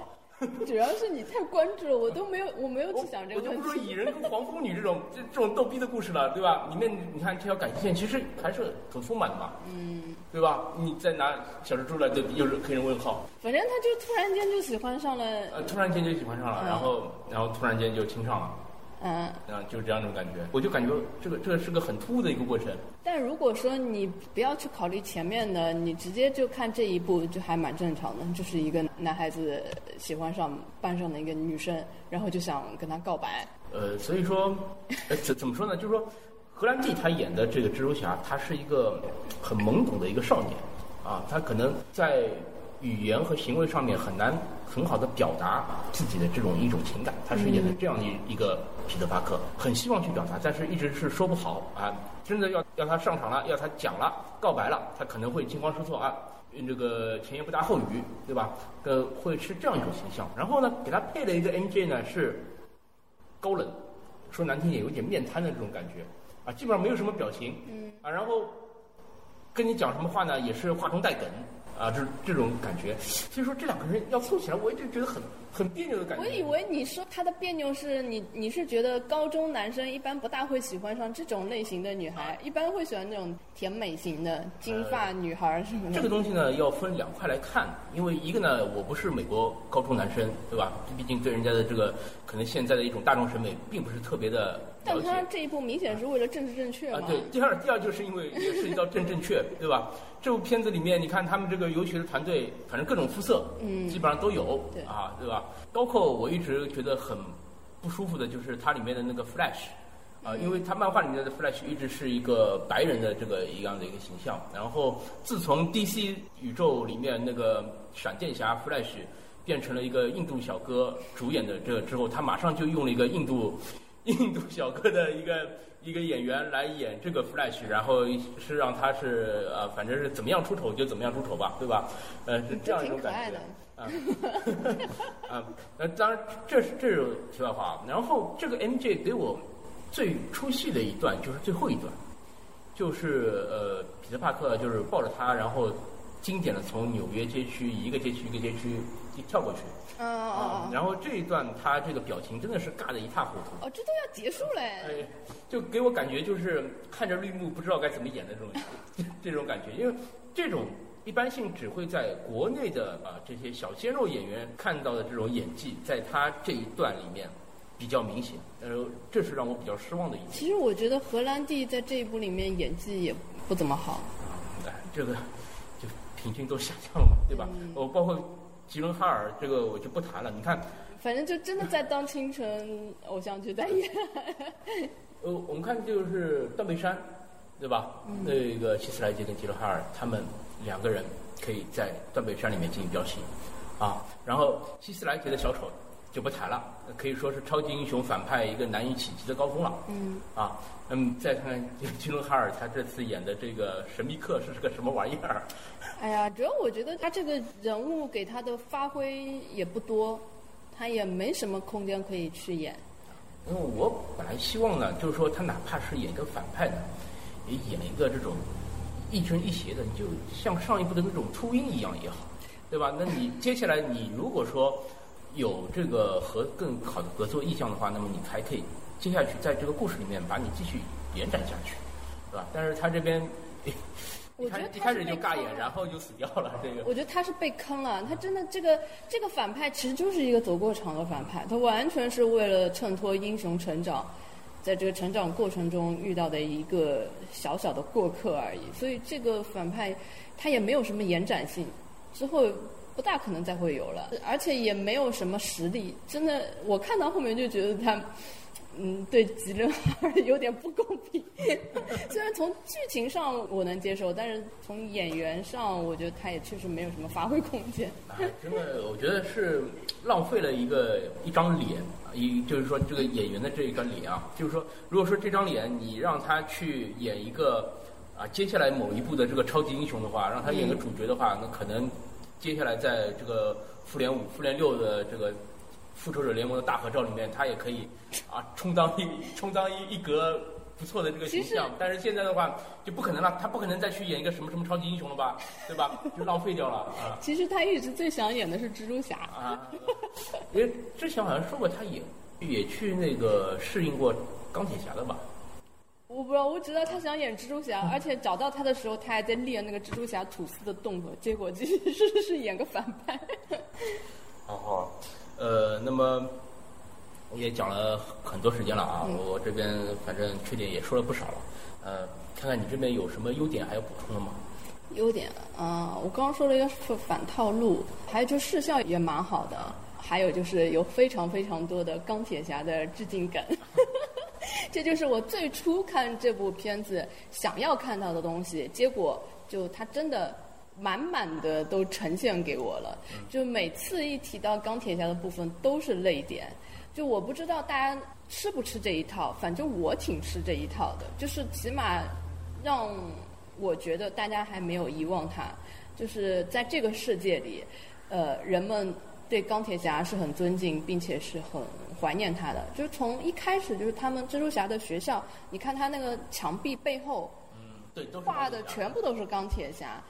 主要是你太关注了，我都没有，我没有去想这个问题。我就不说蚁人跟黄蜂女这种这这种逗逼的故事了，对吧？里面你看这条感情线其实还是很丰满的嘛，嗯，对吧？你再拿小蜘蛛来对比，又是黑人问号。反正他就突然间就喜欢上了，呃，突然间就喜欢上了，然后然后突然间就亲上了。嗯，啊，就是这样一种感觉，我就感觉这个这个是个很突兀的一个过程。但如果说你不要去考虑前面的，你直接就看这一步，就还蛮正常的。就是一个男孩子喜欢上班上的一个女生，然后就想跟她告白。呃，所以说，怎怎么说呢？就是说，荷兰弟他演的这个蜘蛛侠，他是一个很懵懂的一个少年，啊，他可能在。语言和行为上面很难很好的表达自己的这种一种情感，他是演的这样的一个彼得·帕克，很希望去表达，但是一直是说不好啊。真的要要他上场了，要他讲了，告白了，他可能会惊慌失措啊，这个前言不搭后语，对吧？呃，会是这样一种形象。然后呢，给他配了一个 MJ 呢是高冷，说难听点有点面瘫的这种感觉啊，基本上没有什么表情，嗯啊，然后跟你讲什么话呢，也是话中带梗。啊，这这种感觉，所以说这两个人要凑起来，我一直觉得很很别扭的感觉。我以为你说他的别扭是你你是觉得高中男生一般不大会喜欢上这种类型的女孩，一般会喜欢那种甜美型的金发女孩什么的。这个东西呢，要分两块来看，因为一个呢，我不是美国高中男生，对吧？毕竟对人家的这个可能现在的一种大众审美，并不是特别的。但他这一步明显是为了政治正确啊！对，第二，第二就是因为也涉及到正正确，对吧？这部片子里面，你看他们这个游学的团队，反正各种肤色，嗯，基本上都有，对啊，对吧？包括我一直觉得很不舒服的就是它里面的那个 Flash，啊，因为他漫画里面的 Flash 一直是一个白人的这个一样的一个形象，然后自从 DC 宇宙里面那个闪电侠 Flash 变成了一个印度小哥主演的这个之后，他马上就用了一个印度。印度小哥的一个 一个演员来演这个 Flash，然后是让他是呃，反正是怎么样出丑就怎么样出丑吧，对吧？呃，是这样一种感觉。啊，啊，那，当然这是这是题外话。然后这个 MJ 给我最出戏的一段就是最后一段，就是呃，彼得帕克就是抱着他，然后经典的从纽约街区一个街区一个街区一跳过去。啊然后这一段他这个表情真的是尬得一塌糊涂。哦，这都要结束嘞。哎，就给我感觉就是看着绿幕不知道该怎么演的这种 这种感觉，因为这种一般性只会在国内的啊这些小鲜肉演员看到的这种演技，在他这一段里面比较明显，呃，这是让我比较失望的一点。其实我觉得荷兰弟在这一部里面演技也不怎么好。哎，这个就 平均都下降了嘛，对吧？我包括。吉伦哈尔这个我就不谈了，你看，反正就真的在当青春偶像剧在演。呃，我们看就是断背山，对吧？那个希斯莱杰跟吉伦哈尔他们两个人可以在断背山里面进行飙戏，啊，然后希斯莱杰的小丑就不谈了，可以说是超级英雄反派一个难以企及的高峰了。嗯。啊，嗯，再看看金龙哈尔他这次演的这个神秘客是个什么玩意儿？哎呀，主要我觉得他这个人物给他的发挥也不多，他也没什么空间可以去演。因为我本来希望呢，就是说他哪怕是演一个反派呢，也演一个这种亦正亦邪的，就像上一部的那种秃鹰一样也好，对吧？那你接下来你如果说有这个和更好的合作意向的话，那么你才可以接下去在这个故事里面把你继续延展下去，对吧？但是他这边。我觉得一开始就尬演，然后就死掉了。这个，我觉得他是被坑了。他真的这个这个反派其实就是一个走过场的反派，他完全是为了衬托英雄成长，在这个成长过程中遇到的一个小小的过客而已。所以这个反派他也没有什么延展性，之后不大可能再会有了，而且也没有什么实力。真的，我看到后面就觉得他。嗯，对吉伦哈尔有点不公平。虽然从剧情上我能接受，但是从演员上，我觉得他也确实没有什么发挥空间。真的，我觉得是浪费了一个一张脸，一就是说这个演员的这一张脸啊，就是说，如果说这张脸你让他去演一个啊接下来某一部的这个超级英雄的话，让他演个主角的话，那可能接下来在这个复联五、复联六的这个。复仇者联盟的大合照里面，他也可以啊充当一充当一一格不错的这个形象。但是现在的话就不可能了，他不可能再去演一个什么什么超级英雄了吧，对吧？就浪费掉了啊。其实他一直最想演的是蜘蛛侠啊，因为之前好像说过他也也去那个适应过钢铁侠的吧。我不知道，我知道他想演蜘蛛侠，而且找到他的时候，他还在练那个蜘蛛侠吐丝的动作，结果其实是是演个反派。然后，呃，那么也讲了很多时间了啊，我这边反正缺点也说了不少了，呃，看看你这边有什么优点还要补充的吗？优点啊，我刚刚说了一个反套路，还有就视效也蛮好的，还有就是有非常非常多的钢铁侠的致敬梗。这就是我最初看这部片子想要看到的东西，结果就它真的满满的都呈现给我了。就每次一提到钢铁侠的部分都是泪点。就我不知道大家吃不吃这一套，反正我挺吃这一套的。就是起码让我觉得大家还没有遗忘他。就是在这个世界里，呃，人们对钢铁侠是很尊敬，并且是很。怀念他的，就是从一开始就是他们蜘蛛侠的学校，你看他那个墙壁背后，嗯，对，画的全部都是钢铁侠。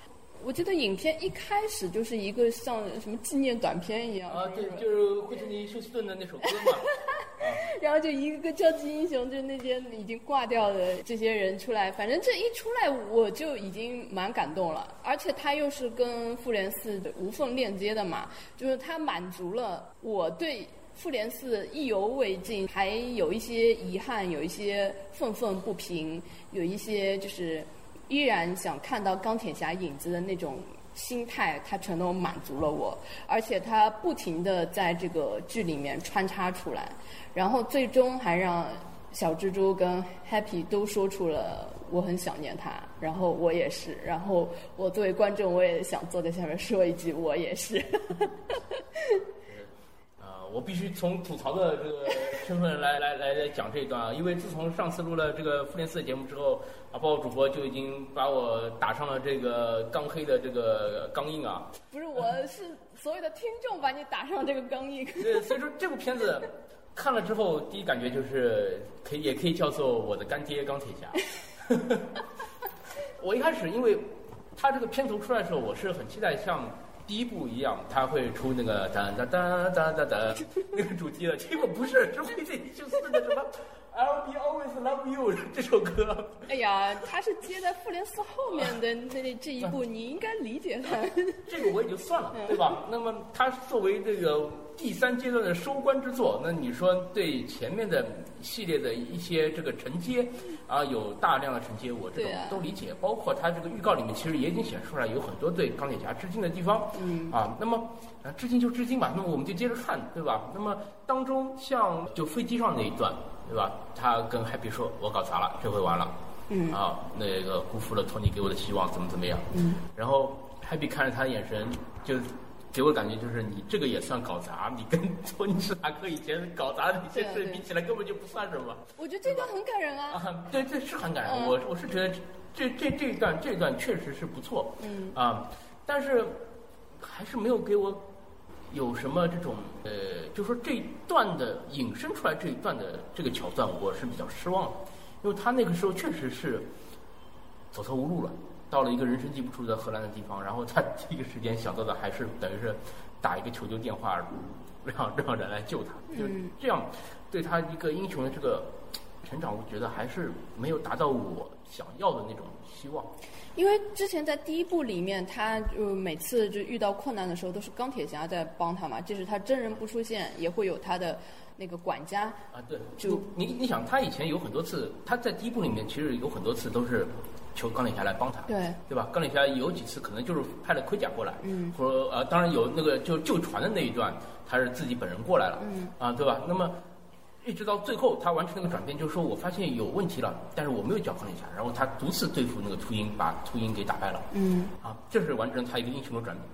我记得影片一开始就是一个像什么纪念短片一样啊，对，就是惠特尼休斯顿的那首歌嘛。然后就一个个超级英雄，就那些已经挂掉的这些人出来，反正这一出来我就已经蛮感动了。而且他又是跟复联四的无缝链接的嘛，就是他满足了我对。复联四意犹未尽，还有一些遗憾，有一些愤愤不平，有一些就是依然想看到钢铁侠影子的那种心态，他全都满足了我。而且他不停的在这个剧里面穿插出来，然后最终还让小蜘蛛跟 Happy 都说出了我很想念他，然后我也是，然后我作为观众我也想坐在下面说一句我也是。我必须从吐槽的这个身份来来来来讲这一段啊，因为自从上次录了这个复联四的节目之后，啊，包括主播就已经把我打上了这个钢黑的这个钢印啊。不是，我是所有的听众把你打上这个钢印。对，所以说这部片子看了之后，第一感觉就是可以，也可以叫做我的干爹钢铁侠。我一开始因为他这个片头出来的时候，我是很期待像。第一部一样，他会出那个哒哒哒哒哒哒那个主题的，结果不是，是会这就是那个什么 I'll be always love you 这首歌。哎呀，他是接在复联四后面的那这一步，你应该理解他。这个我也就算了，对吧？那么他作为这个。第三阶段的收官之作，那你说对前面的系列的一些这个承接啊，有大量的承接，我这种都理解。包括它这个预告里面，其实也已经显示出来有很多对钢铁侠致敬的地方。嗯。啊，那么啊，致敬就致敬吧，那么我们就接着看，对吧？那么当中像就飞机上那一段，对吧？他跟 Happy 说：“我搞砸了，这回完了。”嗯。啊，那个辜负了托尼给我的希望，怎么怎么样？嗯。然后 Happy 看着他的眼神就。给我感觉就是你这个也算搞砸，你跟 托尼斯塔克以前搞砸的那些事比起来，根本就不算什么。我觉得这段很感人啊。啊，对，这是很感人。我我是觉得这这这一段这一段确实是不错。嗯。啊，但是还是没有给我有什么这种呃，就说这一段的引申出来这一段的这个桥段，我是比较失望的，因为他那个时候确实是走投无路了。到了一个人生地不熟的荷兰的地方，然后他第一个时间想到的还是等于是打一个求救电话，让让人来救他，就这样对他一个英雄的这个成长，我觉得还是没有达到我想要的那种希望。因为之前在第一部里面，他就每次就遇到困难的时候，都是钢铁侠在帮他嘛，即使他真人不出现，也会有他的那个管家。啊，对，就你你想，他以前有很多次，他在第一部里面其实有很多次都是。求钢铁侠来帮他，对对吧？钢铁侠有几次可能就是派了盔甲过来，嗯，或者呃，当然有那个就救船的那一段，他是自己本人过来了，嗯，啊，对吧？那么一直到最后，他完成那个转变，就是说我发现有问题了，但是我没有叫钢铁侠，然后他独自对付那个秃鹰，把秃鹰给打败了，嗯，啊，这是完成他一个英雄的转变。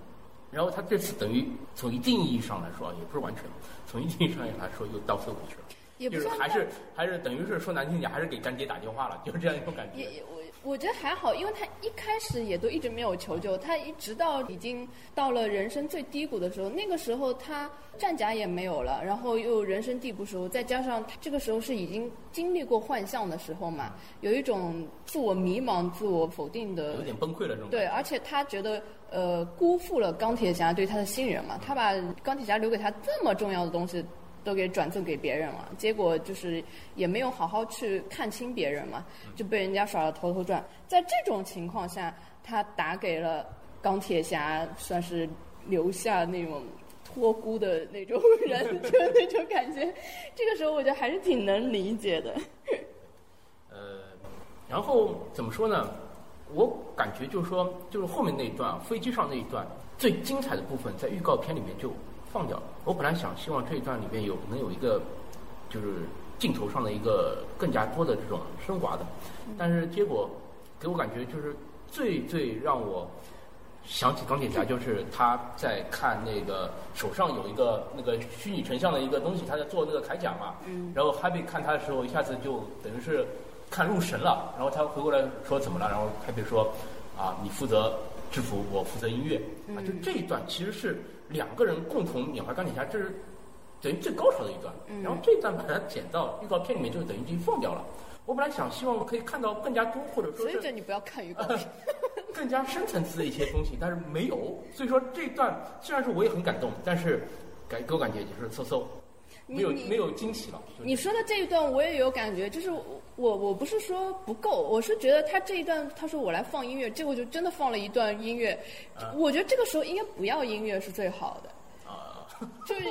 然后他这次等于从一定意义上来说，也不是完全，从一定意义上来说又倒退回去了，也就是还是还是等于是说难听点，还是给干爹打电话了，就是这样一种感觉。也我我觉得还好，因为他一开始也都一直没有求救，他一直到已经到了人生最低谷的时候，那个时候他战甲也没有了，然后又人生地不熟，再加上他这个时候是已经经历过幻象的时候嘛，有一种自我迷茫、自我否定的有点崩溃了这种。对，而且他觉得呃辜负了钢铁侠对他的信任嘛，他把钢铁侠留给他这么重要的东西都给转赠给别人了，结果就是也没有好好去看清别人嘛，就被人家耍了头头转。在这种情况下，他打给了钢铁侠，算是留下那种托孤的那种人，就那种感觉。这个时候我觉得还是挺能理解的。呃，然后怎么说呢？我感觉就是说，就是后面那一段飞机上那一段最精彩的部分，在预告片里面就放掉。我本来想希望这一段里面有能有一个，就是镜头上的一个更加多的这种升华的，但是结果给我感觉就是最最让我想起钢铁侠，就是他在看那个手上有一个那个虚拟成像的一个东西，他在做那个铠甲嘛，嗯。然后 Happy 看他的时候，一下子就等于是看入神了，然后他回过来说怎么了，然后 Happy 说啊，你负责制服，我负责音乐，啊，就这一段其实是两个人共同缅怀钢铁侠，这是等于最高潮的一段，嗯然后这一段把它剪到预告片里面，就等于已经放掉了。我本来想希望可以看到更加多，或者说所以是这你不要看预告片。更加深层次的一些东西，但是没有。所以说这一段虽然说我也很感动，但是感给我感觉就是嗖嗖，没有没有惊喜了。就是你说的这一段我也有感觉，就是我我我不是说不够，我是觉得他这一段他说我来放音乐，结果就真的放了一段音乐，啊我觉得这个时候应该不要音乐是最好的。啊，就是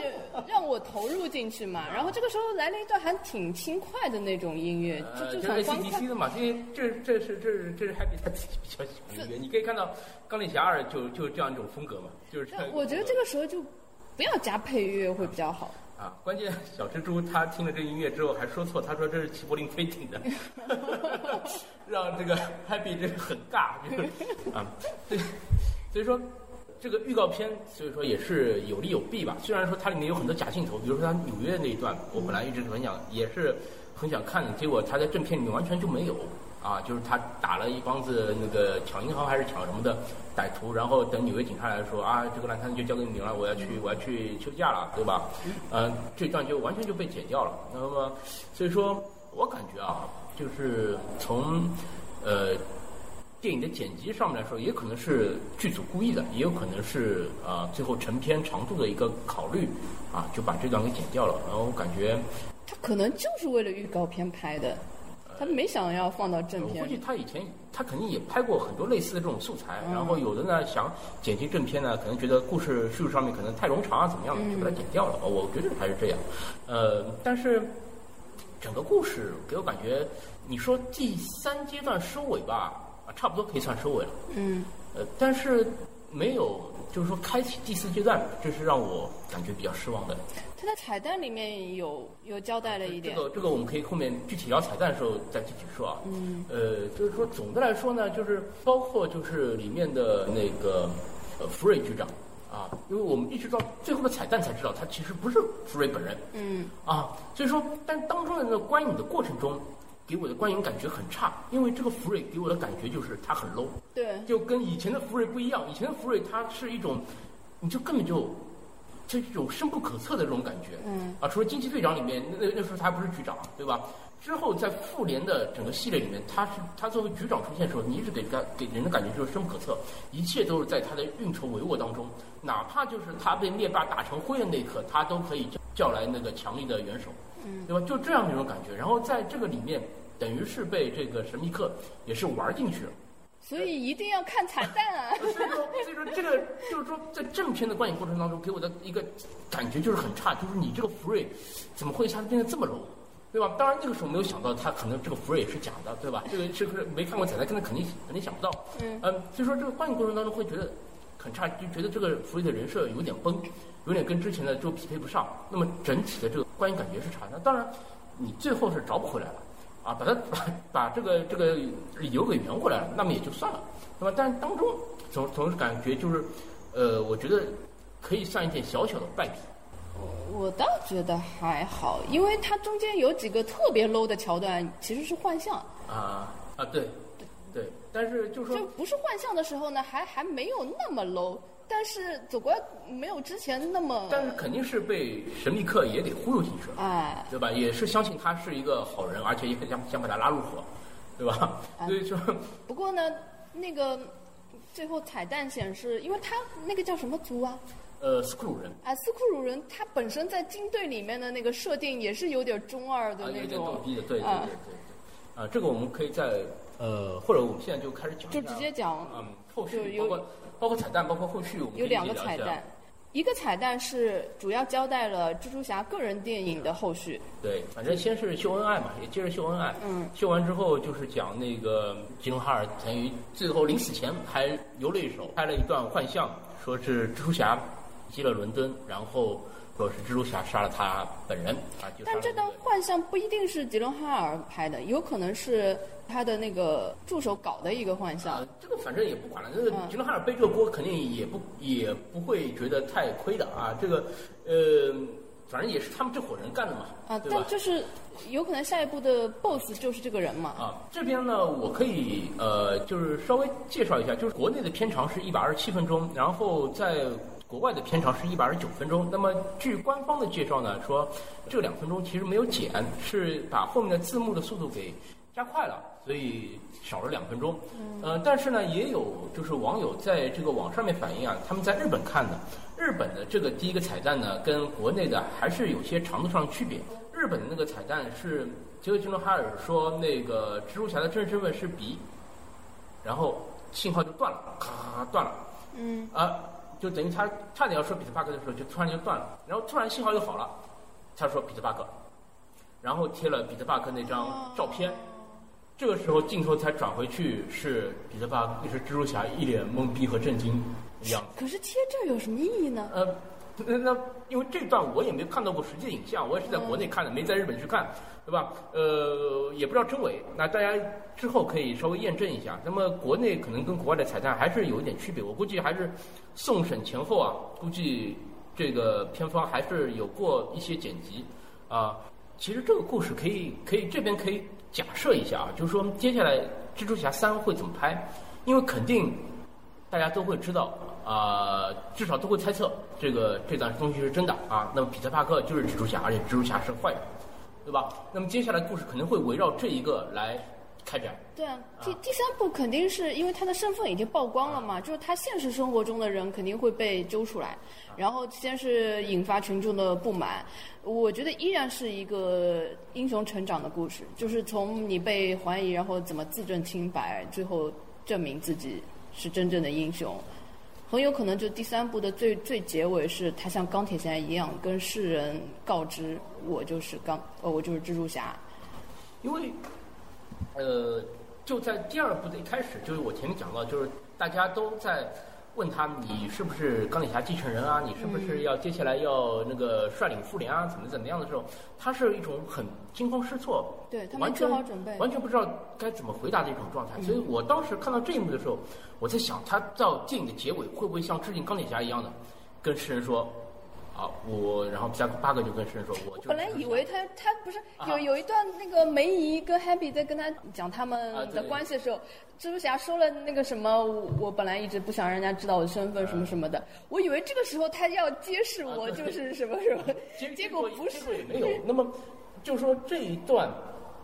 让我投入进去嘛，然后这个时候来了一段还挺轻快的那种音乐，呃，就这就是很欢快。的嘛，这这这是这是这是 Happy 他自己比较喜欢的音乐。你可以看到钢铁侠二就就这样一种风格嘛，就是我觉得这个时候就不要加配乐会比较好。啊，关键小蜘蛛他听了这音乐之后还说错，他说这是齐柏林飞艇的，让这个 Happy 这个很尬，就是啊，对，所以说这个预告片，所以说也是有利有弊吧。虽然说它里面有很多假镜头，比如说它纽约那一段，我本来一直很想，也是很想看的，结果他在正片里面完全就没有啊，就是他打了一帮子那个抢银行还是抢什么的歹徒，然后等纽约警察来说啊，这个烂摊子就交给你了，我要去我要去休假了，对吧？嗯、这段就完全就被剪掉了。那么，所以说我感觉啊，就是从呃电影的剪辑上面来说，也可能是剧组故意的，也有可能是啊、最后成片长度的一个考虑啊，就把这段给剪掉了。然后我感觉，他可能就是为了预告片拍的，他没想要放到正片我估。计他以前他肯定也拍过很多类似的这种素材，然后有的呢想剪辑正片呢，可能觉得故事叙述上面可能太冗长啊，怎么样的，就把它剪掉了。我觉得还是这样，呃，但是整个故事给我感觉，你说第三阶段收尾吧，啊，差不多可以算收尾了。嗯，呃，但是没有，就是说开启第四阶段，这是让我感觉比较失望的。他在彩蛋里面有有交代了一点。这个这个我们可以后面具体聊彩蛋的时候再具体说啊。嗯。呃，就是说总的来说呢，就是包括就是里面的那个呃福瑞局长啊，因为我们一直到最后的彩蛋才知道他其实不是福瑞本人嗯，啊，所以说，但当中的那个观影的过程中。给我的观影感觉很差，因为这个福瑞给我的感觉就是他很 low，对，就跟以前的福瑞不一样。以前的福瑞他是一种，你就根本就这种深不可测的这种感觉。嗯。啊，除了惊奇队长里面，那那那时候他还不是局长，对吧？之后在复联的整个系列里面，他是他作为局长出现的时候，你一直给他给人的感觉就是深不可测，一切都是在他的运筹帷幄当中，哪怕就是他被灭霸打成灰的那一刻，他都可以叫叫来那个强力的元首，嗯，对吧？就这样一种感觉。然后在这个里面，等于是被这个神秘客也是玩进去了。所以一定要看彩蛋啊！所以说，所以说这个就是说，在正片的观影过程当中，给我的一个感觉就是很差，就是你这个福瑞怎么会一下子变得这么 low，对吧？当然那个时候没有想到他可能这个福瑞也是假的，对吧？这个这个没看过彩蛋，真的肯定肯定想不到。嗯嗯，所以说这个观影过程当中会觉得很差，就觉得这个福瑞的人设有点崩，有点跟之前的就匹配不上。那么整体的这个观影感觉是差的。当然，你最后是找不回来了。啊，把它把把这个这个理由给圆回来了，那么也就算了，那么但当中总总是感觉就是，呃，我觉得可以算一点小小的败笔。我倒觉得还好，因为它中间有几个特别 low 的桥段，其实是幻象。啊啊，对，对，但是就是说就不是幻象的时候呢，还还没有那么 low，但是走过来没有之前那么，但是肯定是被神秘客也给忽悠进去了，哎，对吧？也是相信他是一个好人，而且也很想想把他拉入伙，对吧？哎所以说，不过呢，那个最后彩蛋显示，因为他那个叫什么族啊？呃，斯库鲁人啊，斯库鲁人他本身在军队里面的那个设定也是有点中二的啊，有那点逗种，逼的，对对对啊对对。啊，这个我们可以在呃，或者我们现在就开始讲，就直接讲嗯，后续包括包括彩蛋，包括后续我们有两个彩蛋，一个彩蛋是主要交代了蜘蛛侠个人电影的后续，对，反正先是秀恩爱嘛，也接着秀恩爱。嗯，秀完之后就是讲那个吉隆哈尔等于最后临死前还留了一手，拍了一段幻象，说是蜘蛛侠击了伦敦，然后说是蜘蛛侠杀了他本人啊。就但这段了那个幻象不一定是吉伦哈尔拍的，有可能是他的那个助手搞的一个幻象。啊，这个反正也不管了，这个嗯吉伦哈尔背这个锅肯定也不也不会觉得太亏的啊。这个呃，反正也是他们这伙人干的嘛，啊，对？就是有可能下一步的 BOSS 就是这个人嘛。啊，这边呢，我可以呃，就是稍微介绍一下，就是国内的片长是一百二十七分钟，然后在国外的片长是一百二十九分钟。那么据官方的介绍呢，说这两分钟其实没有剪，是把后面的字幕的速度给加快了，所以少了两分钟。呃，但是呢，也有就是网友在这个网上面反映啊，他们在日本看的，日本的这个第一个彩蛋呢，跟国内的还是有些长度上的区别。日本的那个彩蛋是杰克·吉伦哈尔说那个蜘蛛侠的真实身份是鼻，然后信号就断了，咔断了。嗯，啊，就等于他差点要说彼得帕克的时候，就突然就断了，然后突然信号又好了，他说彼得帕克，然后贴了彼得帕克那张照片，这个时候镜头才转回去，是彼得帕克是蜘蛛侠一脸懵逼和震惊的样子。可是贴这有什么意义呢？呃，那那因为这段我也没有看到过实际的影像，我也是在国内看的，没在日本去看，对吧？呃，也不知道真伪，那大家之后可以稍微验证一下。那么国内可能跟国外的彩蛋还是有一点区别，我估计还是送审前后啊，估计这个片方还是有过一些剪辑啊。其实这个故事可以可以这边可以假设一下啊，就是说接下来蜘蛛侠三会怎么拍，因为肯定大家都会知道啊、至少都会猜测这个这段东西是真的啊。那么彼得帕克就是蜘蛛侠，而且蜘蛛侠是坏人，对吧？那么接下来故事可能会围绕这一个来开展。对啊，第第三部肯定是因为他的身份已经曝光了嘛，就是他现实生活中的人肯定会被揪出来，然后先是引发群众的不满。我觉得依然是一个英雄成长的故事，就是从你被怀疑，然后怎么自证清白，最后证明自己是真正的英雄。很有可能就第三部的最最结尾是他像钢铁侠一样跟世人告知我就是钢呃我就是蜘蛛侠，因为，呃，就在第二部的一开始，就是我前面讲到，就是大家都在问他你是不是钢铁侠继承人啊？你是不是要接下来要那个率领复联啊？怎么怎么样的时候，他是一种很惊慌失措，对他没完全做好准备。完全不知道该怎么回答的一种状态。所以我当时看到这一幕的时候，我在想，他到电影的结尾会不会像致敬钢铁侠一样的，跟世人说。啊，我然后加八个就跟世人说，我就本来以为他他不是啊有有一段那个梅姨跟 Happy 在跟他讲他啊们的关系的时候，蜘蛛侠说了那个什么，我我本来一直不想让人家知道我的身份什么什么的，我以为这个时候他要揭示我就是什么什么，结结果不结果也是。没有。那么就是说这一段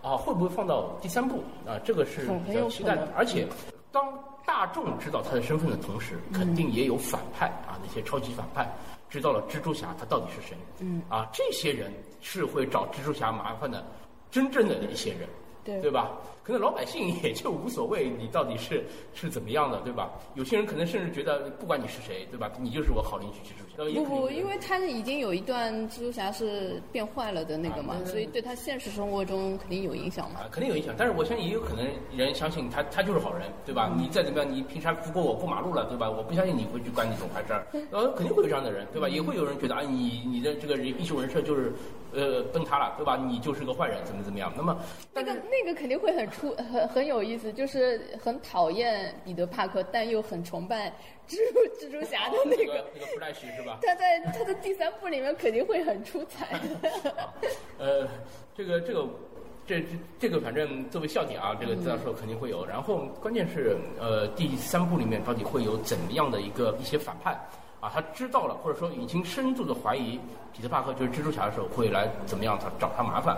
啊，会不会放到第三部啊？这个是很比较期待的而且当大众知道他的身份的同时，肯定也有反派啊，那些超级反派知道了蜘蛛侠他到底是谁。嗯啊，这些人是会找蜘蛛侠麻烦的，真正的一些人。对对吧？可能老百姓也就无所谓你到底是 是怎么样的，对吧？有些人可能甚至觉得不管你是谁，对吧？你就是我好邻居蜘蛛侠。不不，因为他已经有一段蜘蛛侠是变坏了的那个嘛所以对他现实生活中肯定有影响嘛。啊，肯定有影响，但是我相信也有可能人相信他，他就是好人，对吧？你再怎么样，你平常扶过我过马路了，对吧？我不相信你会去干那种坏事儿，呃，肯定会有这样的人，对吧？也会有人觉得啊，你你的这个人英雄人设就是呃崩塌了，对吧？你就是个坏人，怎么怎么样？那么，那个那个肯定会很出很很有意思，就是很讨厌彼得帕克，但又很崇拜蜘蛛蜘蛛侠的那个。那个那个 Flash 是吧？他在他的第三部里面肯定会很出彩。呃，这个这个这这这个反正作为笑点啊，这个到时候肯定会有。然后关键是呃第三部里面到底会有怎么样的一个一些反叛啊？他知道了或者说已经深度的怀疑彼得帕克就是蜘蛛侠的时候会来怎么样他找他麻烦，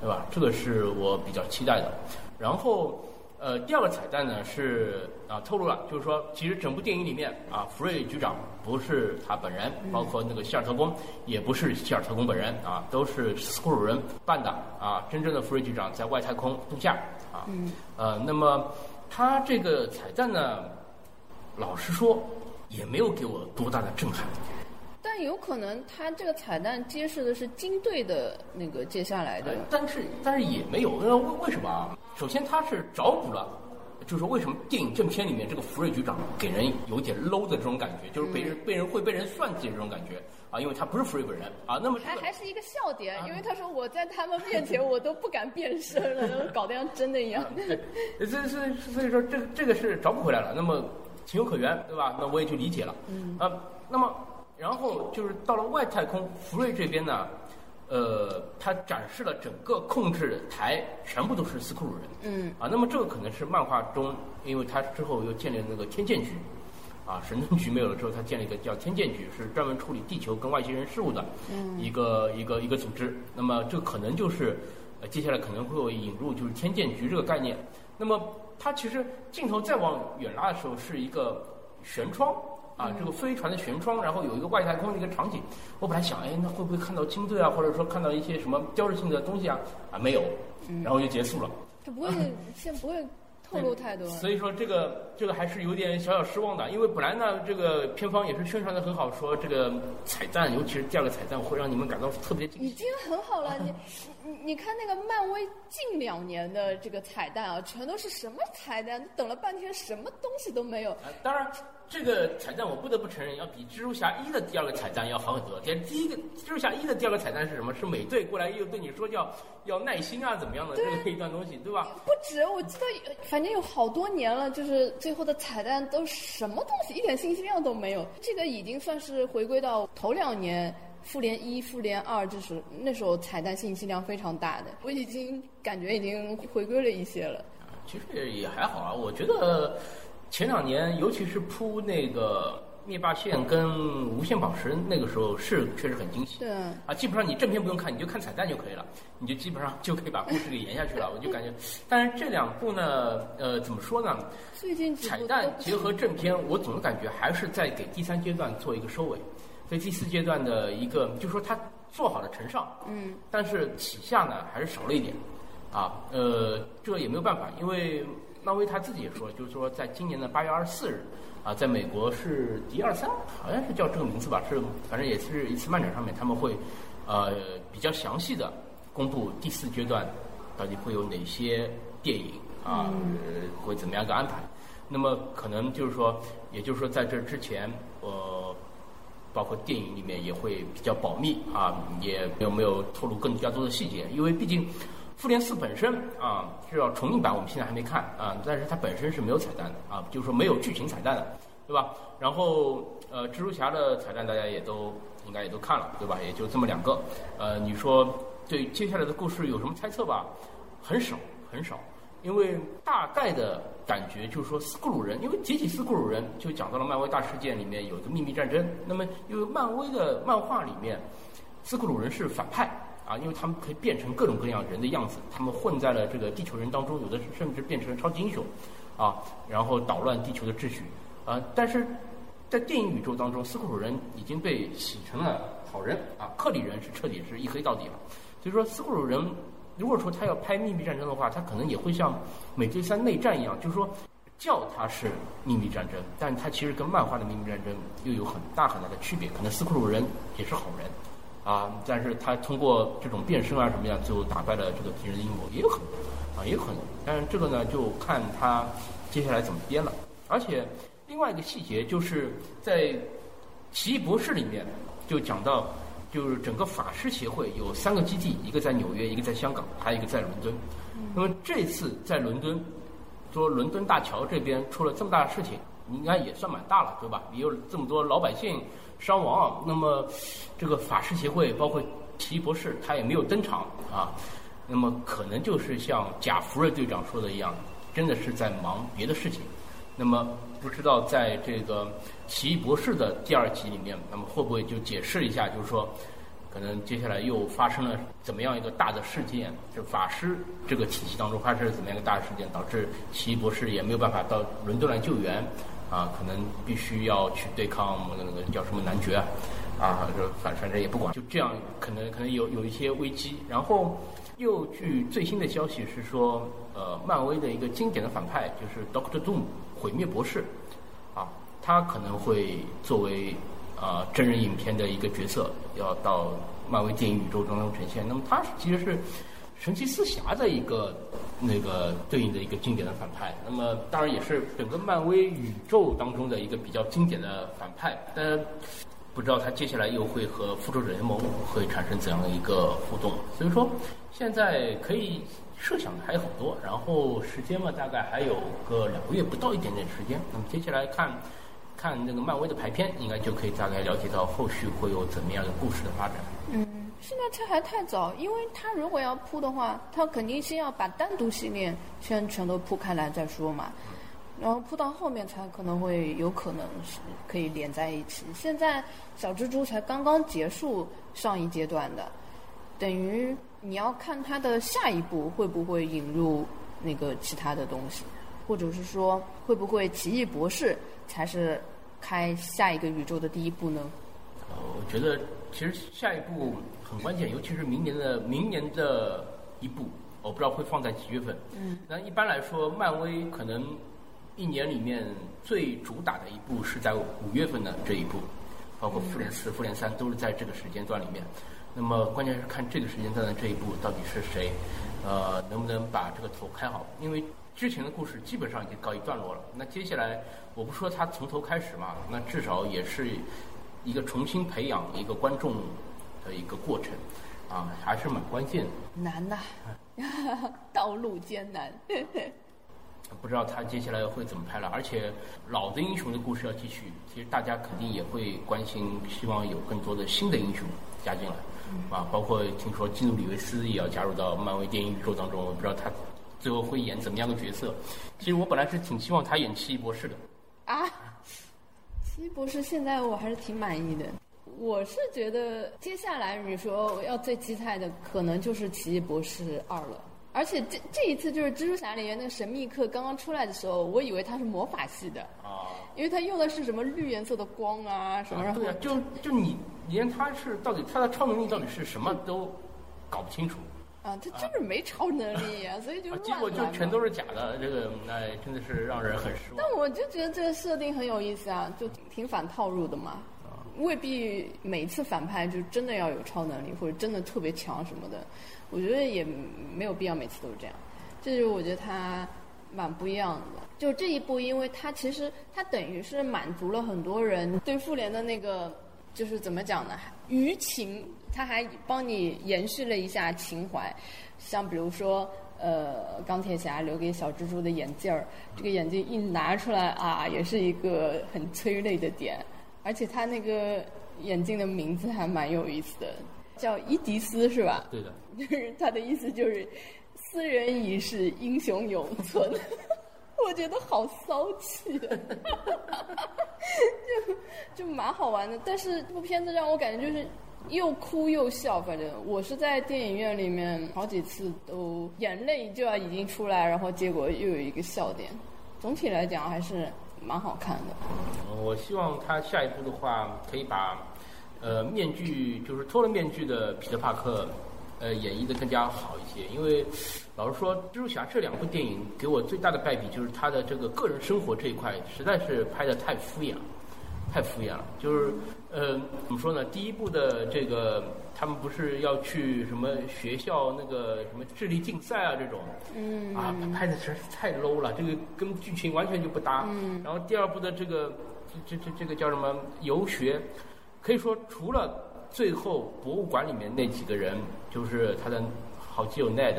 对吧？这个是我比较期待的。然后。呃，第二个彩蛋呢是啊透露了，就是说其实整部电影里面啊，福瑞局长不是他本人，包括那个希尔特工也不是希尔特工本人啊，都是斯库鲁人扮的啊。真正的福瑞局长在外太空度假啊。呃，那么他这个彩蛋呢，老实说也没有给我多大的震撼。但有可能他这个彩蛋揭示的是金队的那个接下来的，但是但是也没有，为为什么啊？首先他是找补了，就是为什么电影正片里面这个福瑞局长给人有点 low 的这种感觉，就是被人被人会被人算计的这种感觉啊，因为他不是福瑞本人啊。那么还还是一个笑点，因为他说我在他们面前我都不敢变身了，搞得像真的一样。对，所以所以所以说这个这个是找补回来了，那么情有可原，对吧？那我也就理解了。嗯啊，那么。然后就是到了外太空，福瑞这边呢，呃，他展示了整个控制台全部都是斯库鲁人。嗯。啊，那么这个可能是漫画中，因为他之后又建立了那个天剑局，啊，神盾局没有了之后，他建了一个叫天剑局，是专门处理地球跟外星人事务的一个一个一个组织。那么这可能就是，呃，接下来可能会引入就是天剑局这个概念。那么它其实镜头再往远拉的时候是一个悬窗。啊，这个飞船的舷窗，然后有一个外太空的一个场景。我本来想，哎，那会不会看到军队啊，或者说看到一些什么标志性的东西啊？啊，没有，然后就结束了。这不会，先不会透露太多。所以说，这个这个还是有点小小失望的，因为本来呢，这个片方也是宣传的很好，说这个彩蛋，尤其是第二个彩蛋，会让你们感到特别惊喜。已经很好了，你 你你看那个漫威近两年的这个彩蛋啊，全都是什么彩蛋？等了半天，什么东西都没有。当然。这个彩蛋我不得不承认，要比蜘蛛侠一的第二个彩蛋要好很多。第第一个蜘蛛侠一的第二个彩蛋是什么？是美队过来又对你说叫要耐心啊，怎么样的这个一段东西，对吧？不止，我记得反正有好多年了，就是最后的彩蛋都什么东西，一点信息量都没有。这个已经算是回归到头两年复联一、复联二，就是那时候彩蛋信息量非常大的。我已经感觉已经回归了一些了。其实也还好啊，我觉得。前两年，尤其是铺那个灭霸线跟无限宝石，那个时候是确实很惊喜。对。啊，基本上你正片不用看，你就看彩蛋就可以了，你就基本上就可以把故事给延下去了。我就感觉，但是这两部呢，呃，怎么说呢？最近彩蛋结合正片，我总感觉还是在给第三阶段做一个收尾，所以第四阶段的一个，就是说它做好了承上，嗯，但是起下呢还是少了一点，啊，呃，这也没有办法，因为。漫威他自己也说，就是说，在今年的八月二十四日，啊，在美国是迪二三，好像是叫这个名字吧，是反正也是一次漫展上面，他们会，呃，比较详细的公布第四阶段到底会有哪些电影啊，会怎么样一个安排。那么可能就是说，也就是说，在这之前，呃，包括电影里面也会比较保密啊，也有没有透露更加多的细节，因为毕竟。复联四本身啊是要重映版，我们现在还没看啊，但是它本身是没有彩蛋的啊，就是说没有剧情彩蛋的，对吧？然后呃，蜘蛛侠的彩蛋大家也都应该也都看了，对吧？也就这么两个，呃，你说对接下来的故事有什么猜测吧？很少很少，因为大概的感觉就是说斯库鲁人，因为提起斯库鲁人就讲到了漫威大事件里面有一个秘密战争，那么因为漫威的漫画里面斯库鲁人是反派。啊，因为他们可以变成各种各样人的样子，他们混在了这个地球人当中，有的甚至变成了超级英雄，啊，然后捣乱地球的秩序，啊，但是在电影宇宙当中，斯库鲁人已经被洗成了好人，啊，克里人是彻底是一黑到底了，所以说斯库鲁人如果说他要拍秘密战争的话，他可能也会像美队三内战一样，就是说叫他是秘密战争，但他其实跟漫画的秘密战争又有很大很大的区别，可能斯库鲁人也是好人。啊，但是他通过这种变身啊什么样，最后打败了这个敌人的阴谋，也有可能，啊，也有可能。但是这个呢，就看他接下来怎么编了。而且另外一个细节就是在奇异博士里面就讲到，就是整个法师协会有三个基地，一个在纽约，一个在香港，还有一个在伦敦。那么这次在伦敦，说伦敦大桥这边出了这么大的事情，应该也算蛮大了，对吧？也有这么多老百姓。伤亡，那么这个法师协会包括奇异博士他也没有登场啊，那么可能就是像贾福瑞队长说的一样，真的是在忙别的事情。那么不知道在这个奇异博士的第二集里面，那么会不会就解释一下，就是说，可能接下来又发生了怎么样一个大的事件？就法师这个体系当中发生了怎么样一个大事件，导致奇异博士也没有办法到伦敦来救援，啊，可能必须要去对抗那个那个叫什么男爵啊，啊，这反反正也不管，就这样，可能可能有有一些危机。然后又据最新的消息是说，呃，漫威的一个经典的反派就是 Doctor Doom。毁灭博士，啊，他可能会作为啊真人影片的一个角色，要到漫威电影宇宙当中呈现。那么他其实是神奇四侠的一个那个对应的一个经典的反派。那么当然也是整个漫威宇宙当中的一个比较经典的反派。但不知道他接下来又会和复仇者联盟会产生怎样的一个互动。所以说，现在可以。设想的还有很多，然后时间嘛，大概还有个两个月不到一点点时间。那么接下来看，看那个漫威的排片，应该就可以大概了解到后续会有怎么样的故事的发展。嗯，现在这还太早，因为他如果要铺的话，他肯定先要把单独系列先全都铺开来再说嘛，然后铺到后面才可能会有可能是可以连在一起。现在小蜘蛛才刚刚结束上一阶段的，等于。你要看他的下一步会不会引入那个其他的东西，或者是说会不会奇异博士才是开下一个宇宙的第一步呢？我觉得其实下一步很关键，尤其是明年的明年的一部，我不知道会放在几月份。嗯。那一般来说，漫威可能一年里面最主打的一部是在五月份的这一部，包括复联四、复联三都是在这个时间段里面。那么关键是看这个时间段的这一部到底是谁，呃，能不能把这个头开好？因为之前的故事基本上已经告一段落了。那接下来我不说他从头开始嘛，那至少也是一个重新培养一个观众的一个过程，啊，还是蛮关键的。难呐，道路艰难。不知道他接下来会怎么拍了，而且老的英雄的故事要继续，其实大家肯定也会关心，希望有更多的新的英雄加进来。啊，包括听说基努里维斯也要加入到漫威电影宇宙当中，我不知道他最后会演怎么样的角色。其实我本来是挺希望他演奇异博士的。啊，奇异博士现在我还是挺满意的。我是觉得接下来你说要最期待的，可能就是奇异博士二了。而且这这一次就是蜘蛛侠里面那个神秘客刚刚出来的时候，我以为他是魔法系的。啊。因为他用的是什么绿颜色的光啊什么？对啊，就就你连他是到底他的超能力到底是什么都搞不清楚。啊，他就是没超能力啊，所以就结果就全都是假的，这个哎真的是让人很失望。但我就觉得这个设定很有意思啊，就挺反套路的嘛。未必每次反派就真的要有超能力或者真的特别强什么的，我觉得也没有必要每次都是这样。这就是我觉得他蛮不一样的。就这一部，因为它其实它等于是满足了很多人对复联的那个，就是怎么讲呢？余情，它还帮你延续了一下情怀。像比如说，呃，钢铁侠留给小蜘蛛的眼镜儿，这个眼镜一拿出来啊，也是一个很催泪的点。而且他那个眼镜的名字还蛮有意思的，叫伊迪丝，是吧？对的。就是他的意思就是，斯人已逝，英雄永存。我觉得好骚气，就就蛮好玩的。但是这部片子让我感觉就是又哭又笑，反正我是在电影院里面好几次都眼泪就要已经出来，然后结果又有一个笑点。总体来讲还是蛮好看的。我希望他下一步的话可以把呃面具就是脱了面具的彼得帕克。呃，演绎的更加好一些，因为老实说，蜘蛛侠这两部电影给我最大的败笔就是他的这个个人生活这一块实在是拍的太敷衍了，太敷衍了。就是呃，怎么说呢？第一部的这个他们不是要去什么学校那个什么智力竞赛啊这种，嗯，啊，拍的实在是太 low 了，这个跟剧情完全就不搭。嗯。然后第二部的这个这这这个叫什么游学，可以说除了。最后，博物馆里面那几个人，就是他的好基友 Ned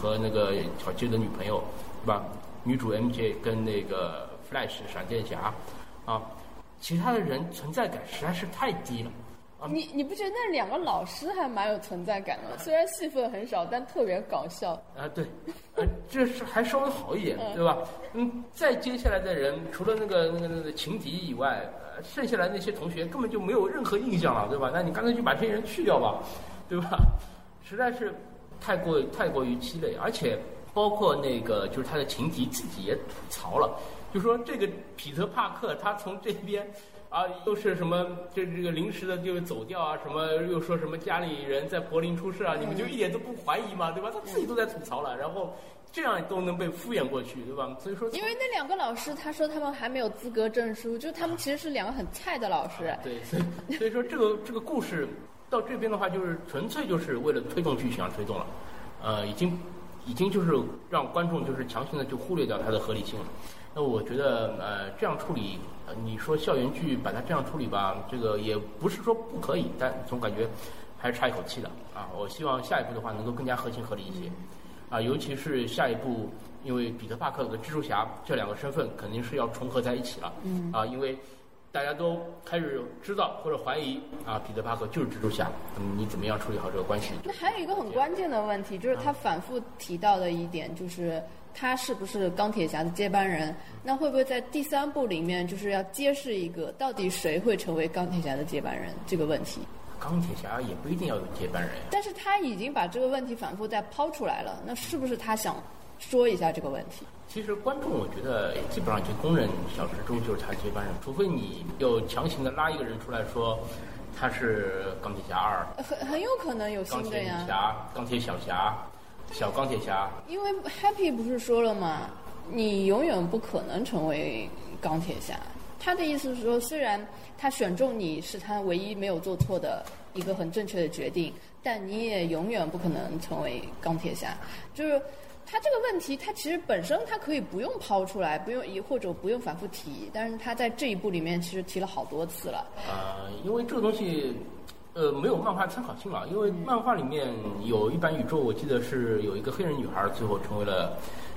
和那个好基友的女朋友，对吧？女主 MJ 跟那个 Flash 闪电侠，啊，其他的人存在感实在是太低了，你你不觉得那两个老师还蛮有存在感的？虽然戏份很少，但特别搞笑。啊，对，呃，这是还稍微好一点，对吧？嗯，再接下来的人，除了那个那个那个情敌以外，呃，剩下来那些同学根本就没有任何印象了，对吧？那你干脆就把这些人去掉吧，对吧？实在是太过太过于鸡肋，而且包括那个就是他的情敌自己也吐槽了，就说这个彼得帕克他从这边。啊，又是什么？这这个临时的就走掉啊，什么又说什么家里人在柏林出事啊？你们就一点都不怀疑吗？对吧？他自己都在吐槽了，然后这样都能被敷衍过去，对吧？所以说，因为那两个老师他说他们还没有资格证书，就他们其实是两个很菜的老师。对，所以所以说这个这个故事到这边的话，就是纯粹就是为了推动剧情而推动了，呃，已经已经就是让观众就是强行的就忽略掉它的合理性了。那我觉得，呃，这样处理，你说校园剧把它这样处理吧，这个也不是说不可以，但总感觉还是差一口气的啊。我希望下一步的话能够更加合情合理一些，啊，尤其是下一步，因为彼得·帕克和蜘蛛侠这两个身份肯定是要重合在一起了，啊，因为大家都开始知道或者怀疑啊，彼得·帕克就是蜘蛛侠，嗯，你怎么样处理好这个关系？那还有一个很关键的问题，就是他反复提到的一点就是。他是不是钢铁侠的接班人？那会不会在第三部里面就是要揭示一个到底谁会成为钢铁侠的接班人这个问题？钢铁侠也不一定要有接班人。但是他已经把这个问题反复在抛出来了，那是不是他想说一下这个问题？其实观众我觉得基本上就公认小蜘蛛就是他接班人，除非你又强行的拉一个人出来说他是钢铁侠二，很很有可能有新的呀。钢铁侠、钢铁小侠。小钢铁侠，因为 Happy 不是说了吗？你永远不可能成为钢铁侠。他的意思是说，虽然他选中你是他唯一没有做错的一个很正确的决定，但你也永远不可能成为钢铁侠。就是他这个问题，他其实本身他可以不用抛出来，不用或者不用反复提，但是他在这一步里面其实提了好多次了。啊，因为这个东西。呃，没有漫画参考性了，因为漫画里面有一版宇宙，我记得是有一个黑人女孩，最后成为了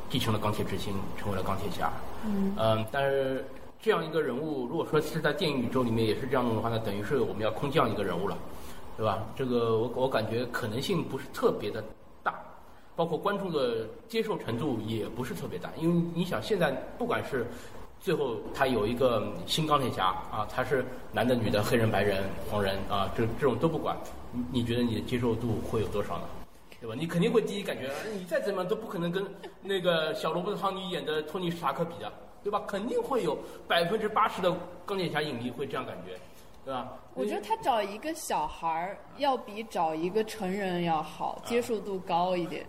继承了钢铁之心，成为了钢铁侠。嗯。嗯，但是这样一个人物，如果说是在电影宇宙里面也是这样弄的话，那等于是我们要空降一个人物了，对吧？这个我我感觉可能性不是特别的大，包括观众的接受程度也不是特别大，因为你想现在不管是。最后，他有一个新钢铁侠啊，他是男的、女的、黑人、白人、黄人啊，这这种都不管，你你觉得你的接受度会有多少呢？对吧？你肯定会第一感觉，你再怎么都不可能跟那个小罗伯特·唐尼演的托尼·史塔克比的，对吧？肯定会有百分之八十的钢铁侠影迷会这样感觉，对吧？我觉得他找一个小孩儿要比找一个成人要好，接受度高一点。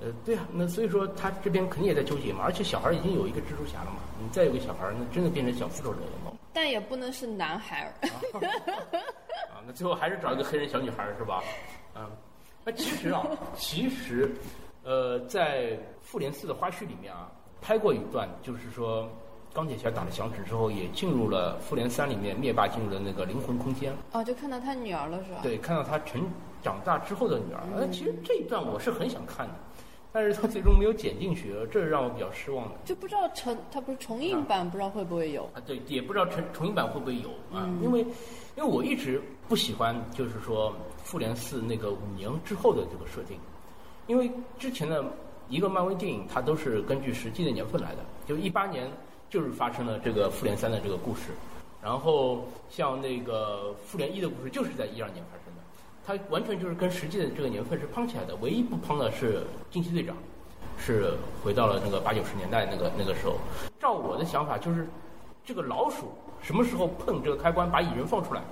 呃，对啊，那所以说他这边肯定也在纠结嘛，而且小孩已经有一个蜘蛛侠了嘛，你再有个小孩，那真的变成小复仇者了嘛？但也不能是男孩。啊，那最后还是找一个黑人小女孩是吧？嗯，那其实啊，其实，呃，在复联四的花絮里面啊，拍过一段，就是说钢铁侠打了响指之后，也进入了复联三里面灭霸进入了那个灵魂空间。哦，就看到他女儿了是吧？对，看到他成长大之后的女儿。那其实这一段我是很想看的。但是他最终没有剪进去，这是让我比较失望的。就不知道重，它不是重映版，不知道会不会有啊？对，也不知道重重映版会不会有啊？因为，因为我一直不喜欢，就是说复联四那个五年之后的这个设定，因为之前的一个漫威电影，它都是根据实际的年份来的，就一八年就是发生了这个复联三的这个故事，然后像那个复联一的故事就是在一二年发生。它完全就是跟实际的这个年份是碰起来的，唯一不碰的是惊奇队长，是回到了那个八九十年代那个那个时候。照我的想法，就是这个老鼠什么时候碰这个开关把蚁人放出来，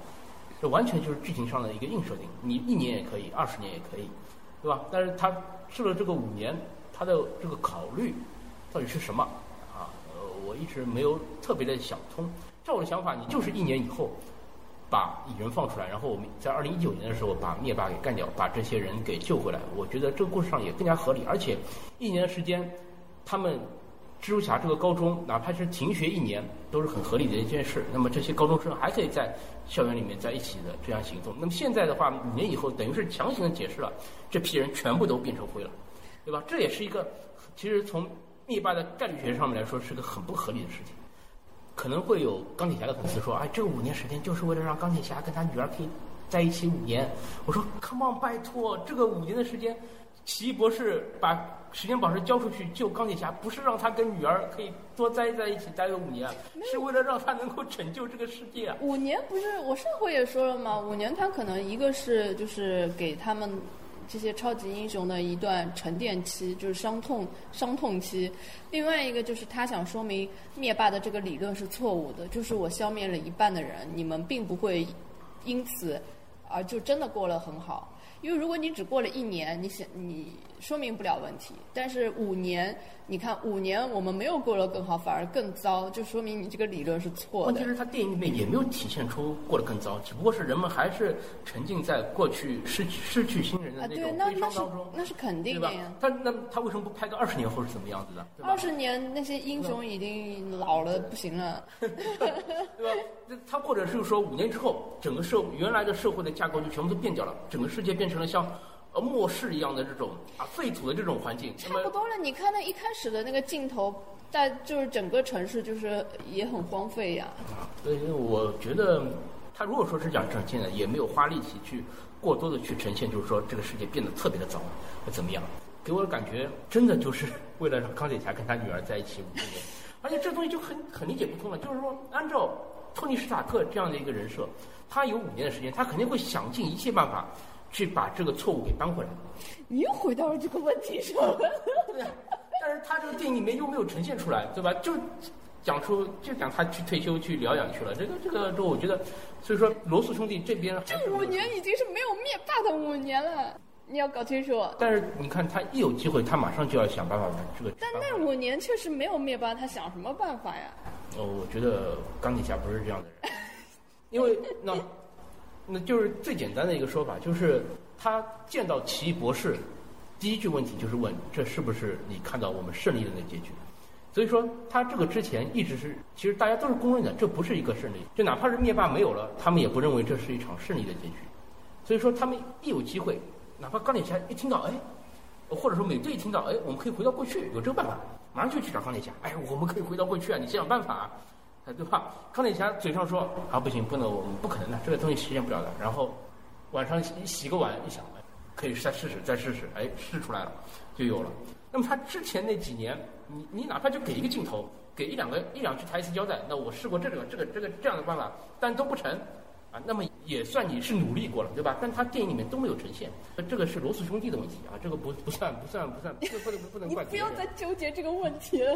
这完全就是剧情上的一个硬设定。你一年也可以，二十年也可以，对吧？但是他试了这个五年，他的这个考虑到底是什么啊？呃，我一直没有特别的想通。照我的想法，你就是一年以后。把蚁人放出来，然后我们在二零一九年的时候把灭霸给干掉，把这些人给救回来。我觉得这个故事上也更加合理，而且一年的时间，他们蜘蛛侠这个高中哪怕是停学一年，都是很合理的一件事。那么这些高中生还可以在校园里面在一起的这样行动。那么现在的话，五年以后等于是强行的解释了这批人全部都变成灰了，对吧？这也是一个其实从灭霸的概率学上面来说是个很不合理的事情。可能会有钢铁侠的粉丝说，哎，这个五年时间就是为了让钢铁侠跟他女儿可以在一起五年。我说，Come on，拜托，这个五年的时间，奇异博士把时间宝石交出去救钢铁侠，不是让他跟女儿可以多待在一起待个五年，是为了让他能够拯救这个世界啊。五年不是我上回也说了吗？五年他可能一个是就是给他们。这些超级英雄的一段沉淀期，就是伤痛伤痛期；另外一个就是他想说明灭霸的这个理论是错误的，就是我消灭了一半的人，你们并不会因此而就真的过了很好。因为如果你只过了一年，你想你说明不了问题，但是五年，你看五年我们没有过得更好，反而更糟，就说明你这个理论是错的。问题是，他电影里面也没有体现出过得更糟，只不过是人们还是沉浸在过去失去失去亲人的那种悲伤当中，那是肯定的呀。他那他为什么不拍个二十年后是怎么样子的？二十年那些英雄已经老了不行了，对吧？他或者是说五年之后，整个社原来的社会的架构就全部都变掉了，整个世界变成了像呃末世一样的这种啊废土的这种环境。差不多了，你看那一开始的那个镜头，在就是整个城市就是也很荒废呀。啊，所以我觉得他如果说是讲呈现的，也没有花力气去过多的去呈现，就是说这个世界变得特别的糟，会怎么样？给我的感觉真的就是 为了让钢铁侠跟他女儿在一起五年，而且这东西就很很理解不通了，就是说按照。托尼·史塔克这样的一个人设，他有五年的时间，他肯定会想尽一切办法去把这个错误给扳回来。你又回到了这个问题上。对呀，但是他这个电影里面又没有呈现出来，对吧？就讲出就讲他去退休去疗养去了。这个这个，这我觉得，所以说罗素兄弟这边这五年已经是没有灭霸的五年了，你要搞清楚。但是你看，他一有机会，他马上就要想办法把这个。但那五年确实没有灭霸，他想什么办法呀？哦，我觉得钢铁侠不是这样的人，因为那，那就是最简单的一个说法，就是他见到奇异博士，第一句问题就是问这是不是你看到我们胜利的那结局？所以说他这个之前一直是，其实大家都是公认的，这不是一个胜利，就哪怕是灭霸没有了，他们也不认为这是一场胜利的结局。所以说他们一有机会，哪怕钢铁侠一听到，哎，或者说美队一听到，哎，我们可以回到过去，有这个办法。马上就去找钢铁侠，哎，我们可以回到过去啊！你想想办法啊，对吧？钢铁侠嘴上说啊，不行，不能，我们不可能的，这个东西实现不了的。然后晚上洗洗个碗，一想，可以再试试，再试试，哎，试出来了，就有了。那么他之前那几年，你你哪怕就给一个镜头，给一两个一两句台词交代，那我试过这个这个这个这样的办法，但都不成。啊，那么也算你是努力过了，对吧？但他电影里面都没有呈现，这个是罗素兄弟的问题啊，这个不不算不算不算，不不能不能怪。你不要再纠结这个问题了。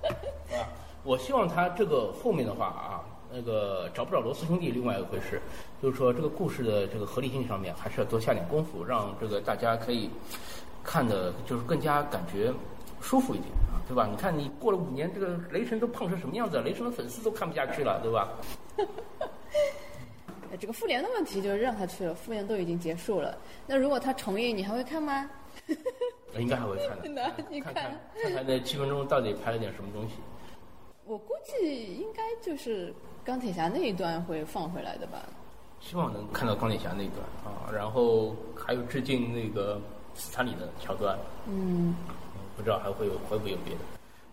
啊，我希望他这个后面的话啊，那个找不找罗素兄弟另外一回事，就是说这个故事的这个合理性上面还是要多下点功夫，让这个大家可以看的，就是更加感觉舒服一点啊，对吧？你看你过了五年，这个雷神都胖成什么样子？雷神的粉丝都看不下去了，对吧？这个复联的问题就是让他去了，复联都已经结束了。那如果他重映，你还会看吗？应该还会看的。你看，看看那七分钟到底拍了点什么东西。我估计应该就是钢铁侠那一段会放回来的吧。希望能看到钢铁侠那一段啊，然后还有致敬那个斯坦李的桥段。嗯。不知道还会有会不会有别的？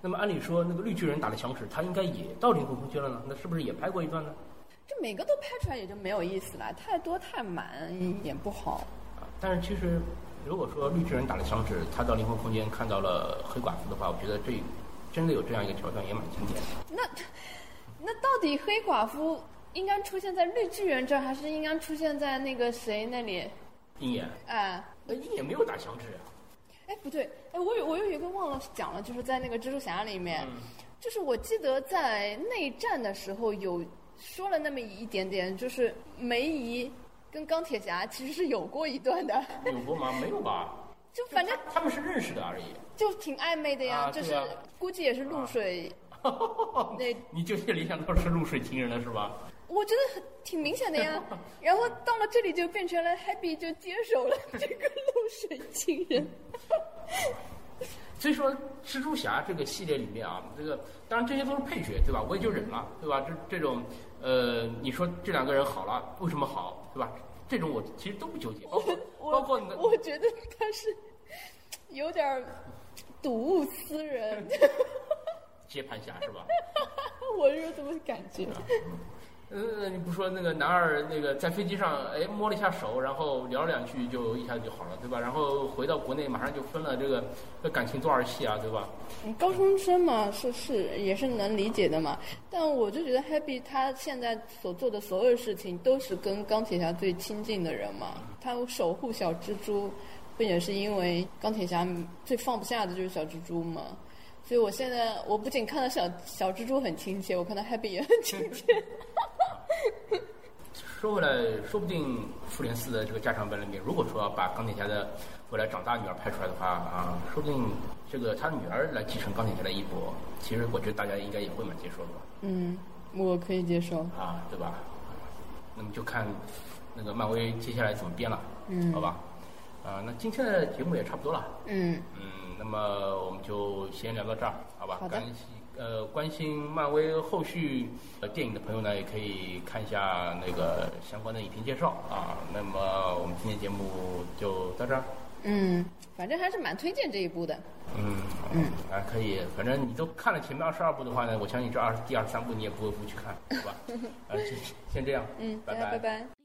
那么按理说，那个绿巨人打的响指，他应该也到灵魂空间了呢？那是不是也拍过一段呢？这每个都拍出来也就没有意思了，太多太满也不好。啊，但是其实，如果说绿巨人打了响指，他到灵魂空间看到了黑寡妇的话，我觉得这真的有这样一个桥段也蛮经典的。那那到底黑寡妇应该出现在绿巨人这儿，还是应该出现在那个谁那里？鹰眼。哎，那鹰眼没有打响指啊。哎，不对，哎，我有我有一个忘了讲了，就是在那个蜘蛛侠里面，就是我记得在内战的时候有。说了那么一点点，就是梅姨跟钢铁侠其实是有过一段的。有过吗？没有吧。就反正他们是认识的而已。就挺暧昧的呀，就是估计也是露水。那 你就联想到是露水情人了是吧？我觉得挺明显的呀。然后到了这里就变成了 Happy 就接手了这个露水情人。所以说，蜘蛛侠这个系列里面啊，这个当然这些都是配角，对吧？我也就忍了，对吧？这这种，呃，你说这两个人好了，为什么好，对吧？这种我其实都不纠结。包括包括你的，我觉得他是有点睹物思人。接盘侠是吧？我是这么感觉。呃，你不说那个男二那个在飞机上哎摸了一下手，然后聊了两句就一下子就好了，对吧？然后回到国内马上就分了，这个这感情多少戏啊，对吧？嗯，高中生嘛，是是也是能理解的嘛。但我就觉得 Happy 他现在所做的所有事情都是跟钢铁侠最亲近的人嘛。他守护小蜘蛛，不也是因为钢铁侠最放不下的就是小蜘蛛嘛？所以我现在我不仅看到小小蜘蛛很亲切，我看到 Happy 也很亲切。说回来，说不定复联四的这个加长版里面，如果说要把钢铁侠的未来长大女儿拍出来的话啊，说不定这个他女儿来继承钢铁侠的衣钵，其实我觉得大家应该也会蛮接受的吧。嗯，我可以接受。啊，对吧？那么就看那个漫威接下来怎么编了，嗯好吧？啊，那今天的节目也差不多了，嗯，嗯，那么我们就先聊到这儿，好吧？好的关呃关心漫威后续呃电影的朋友呢，也可以看一下那个相关的影评介绍啊。那么我们今天节目就到这儿，嗯，反正还是蛮推荐这一部的。嗯嗯啊可以，反正你都看了前面二十二部的话呢，我相信这二第二十三部你也不会不去看，好吧？啊，先先这样，嗯，拜拜拜拜。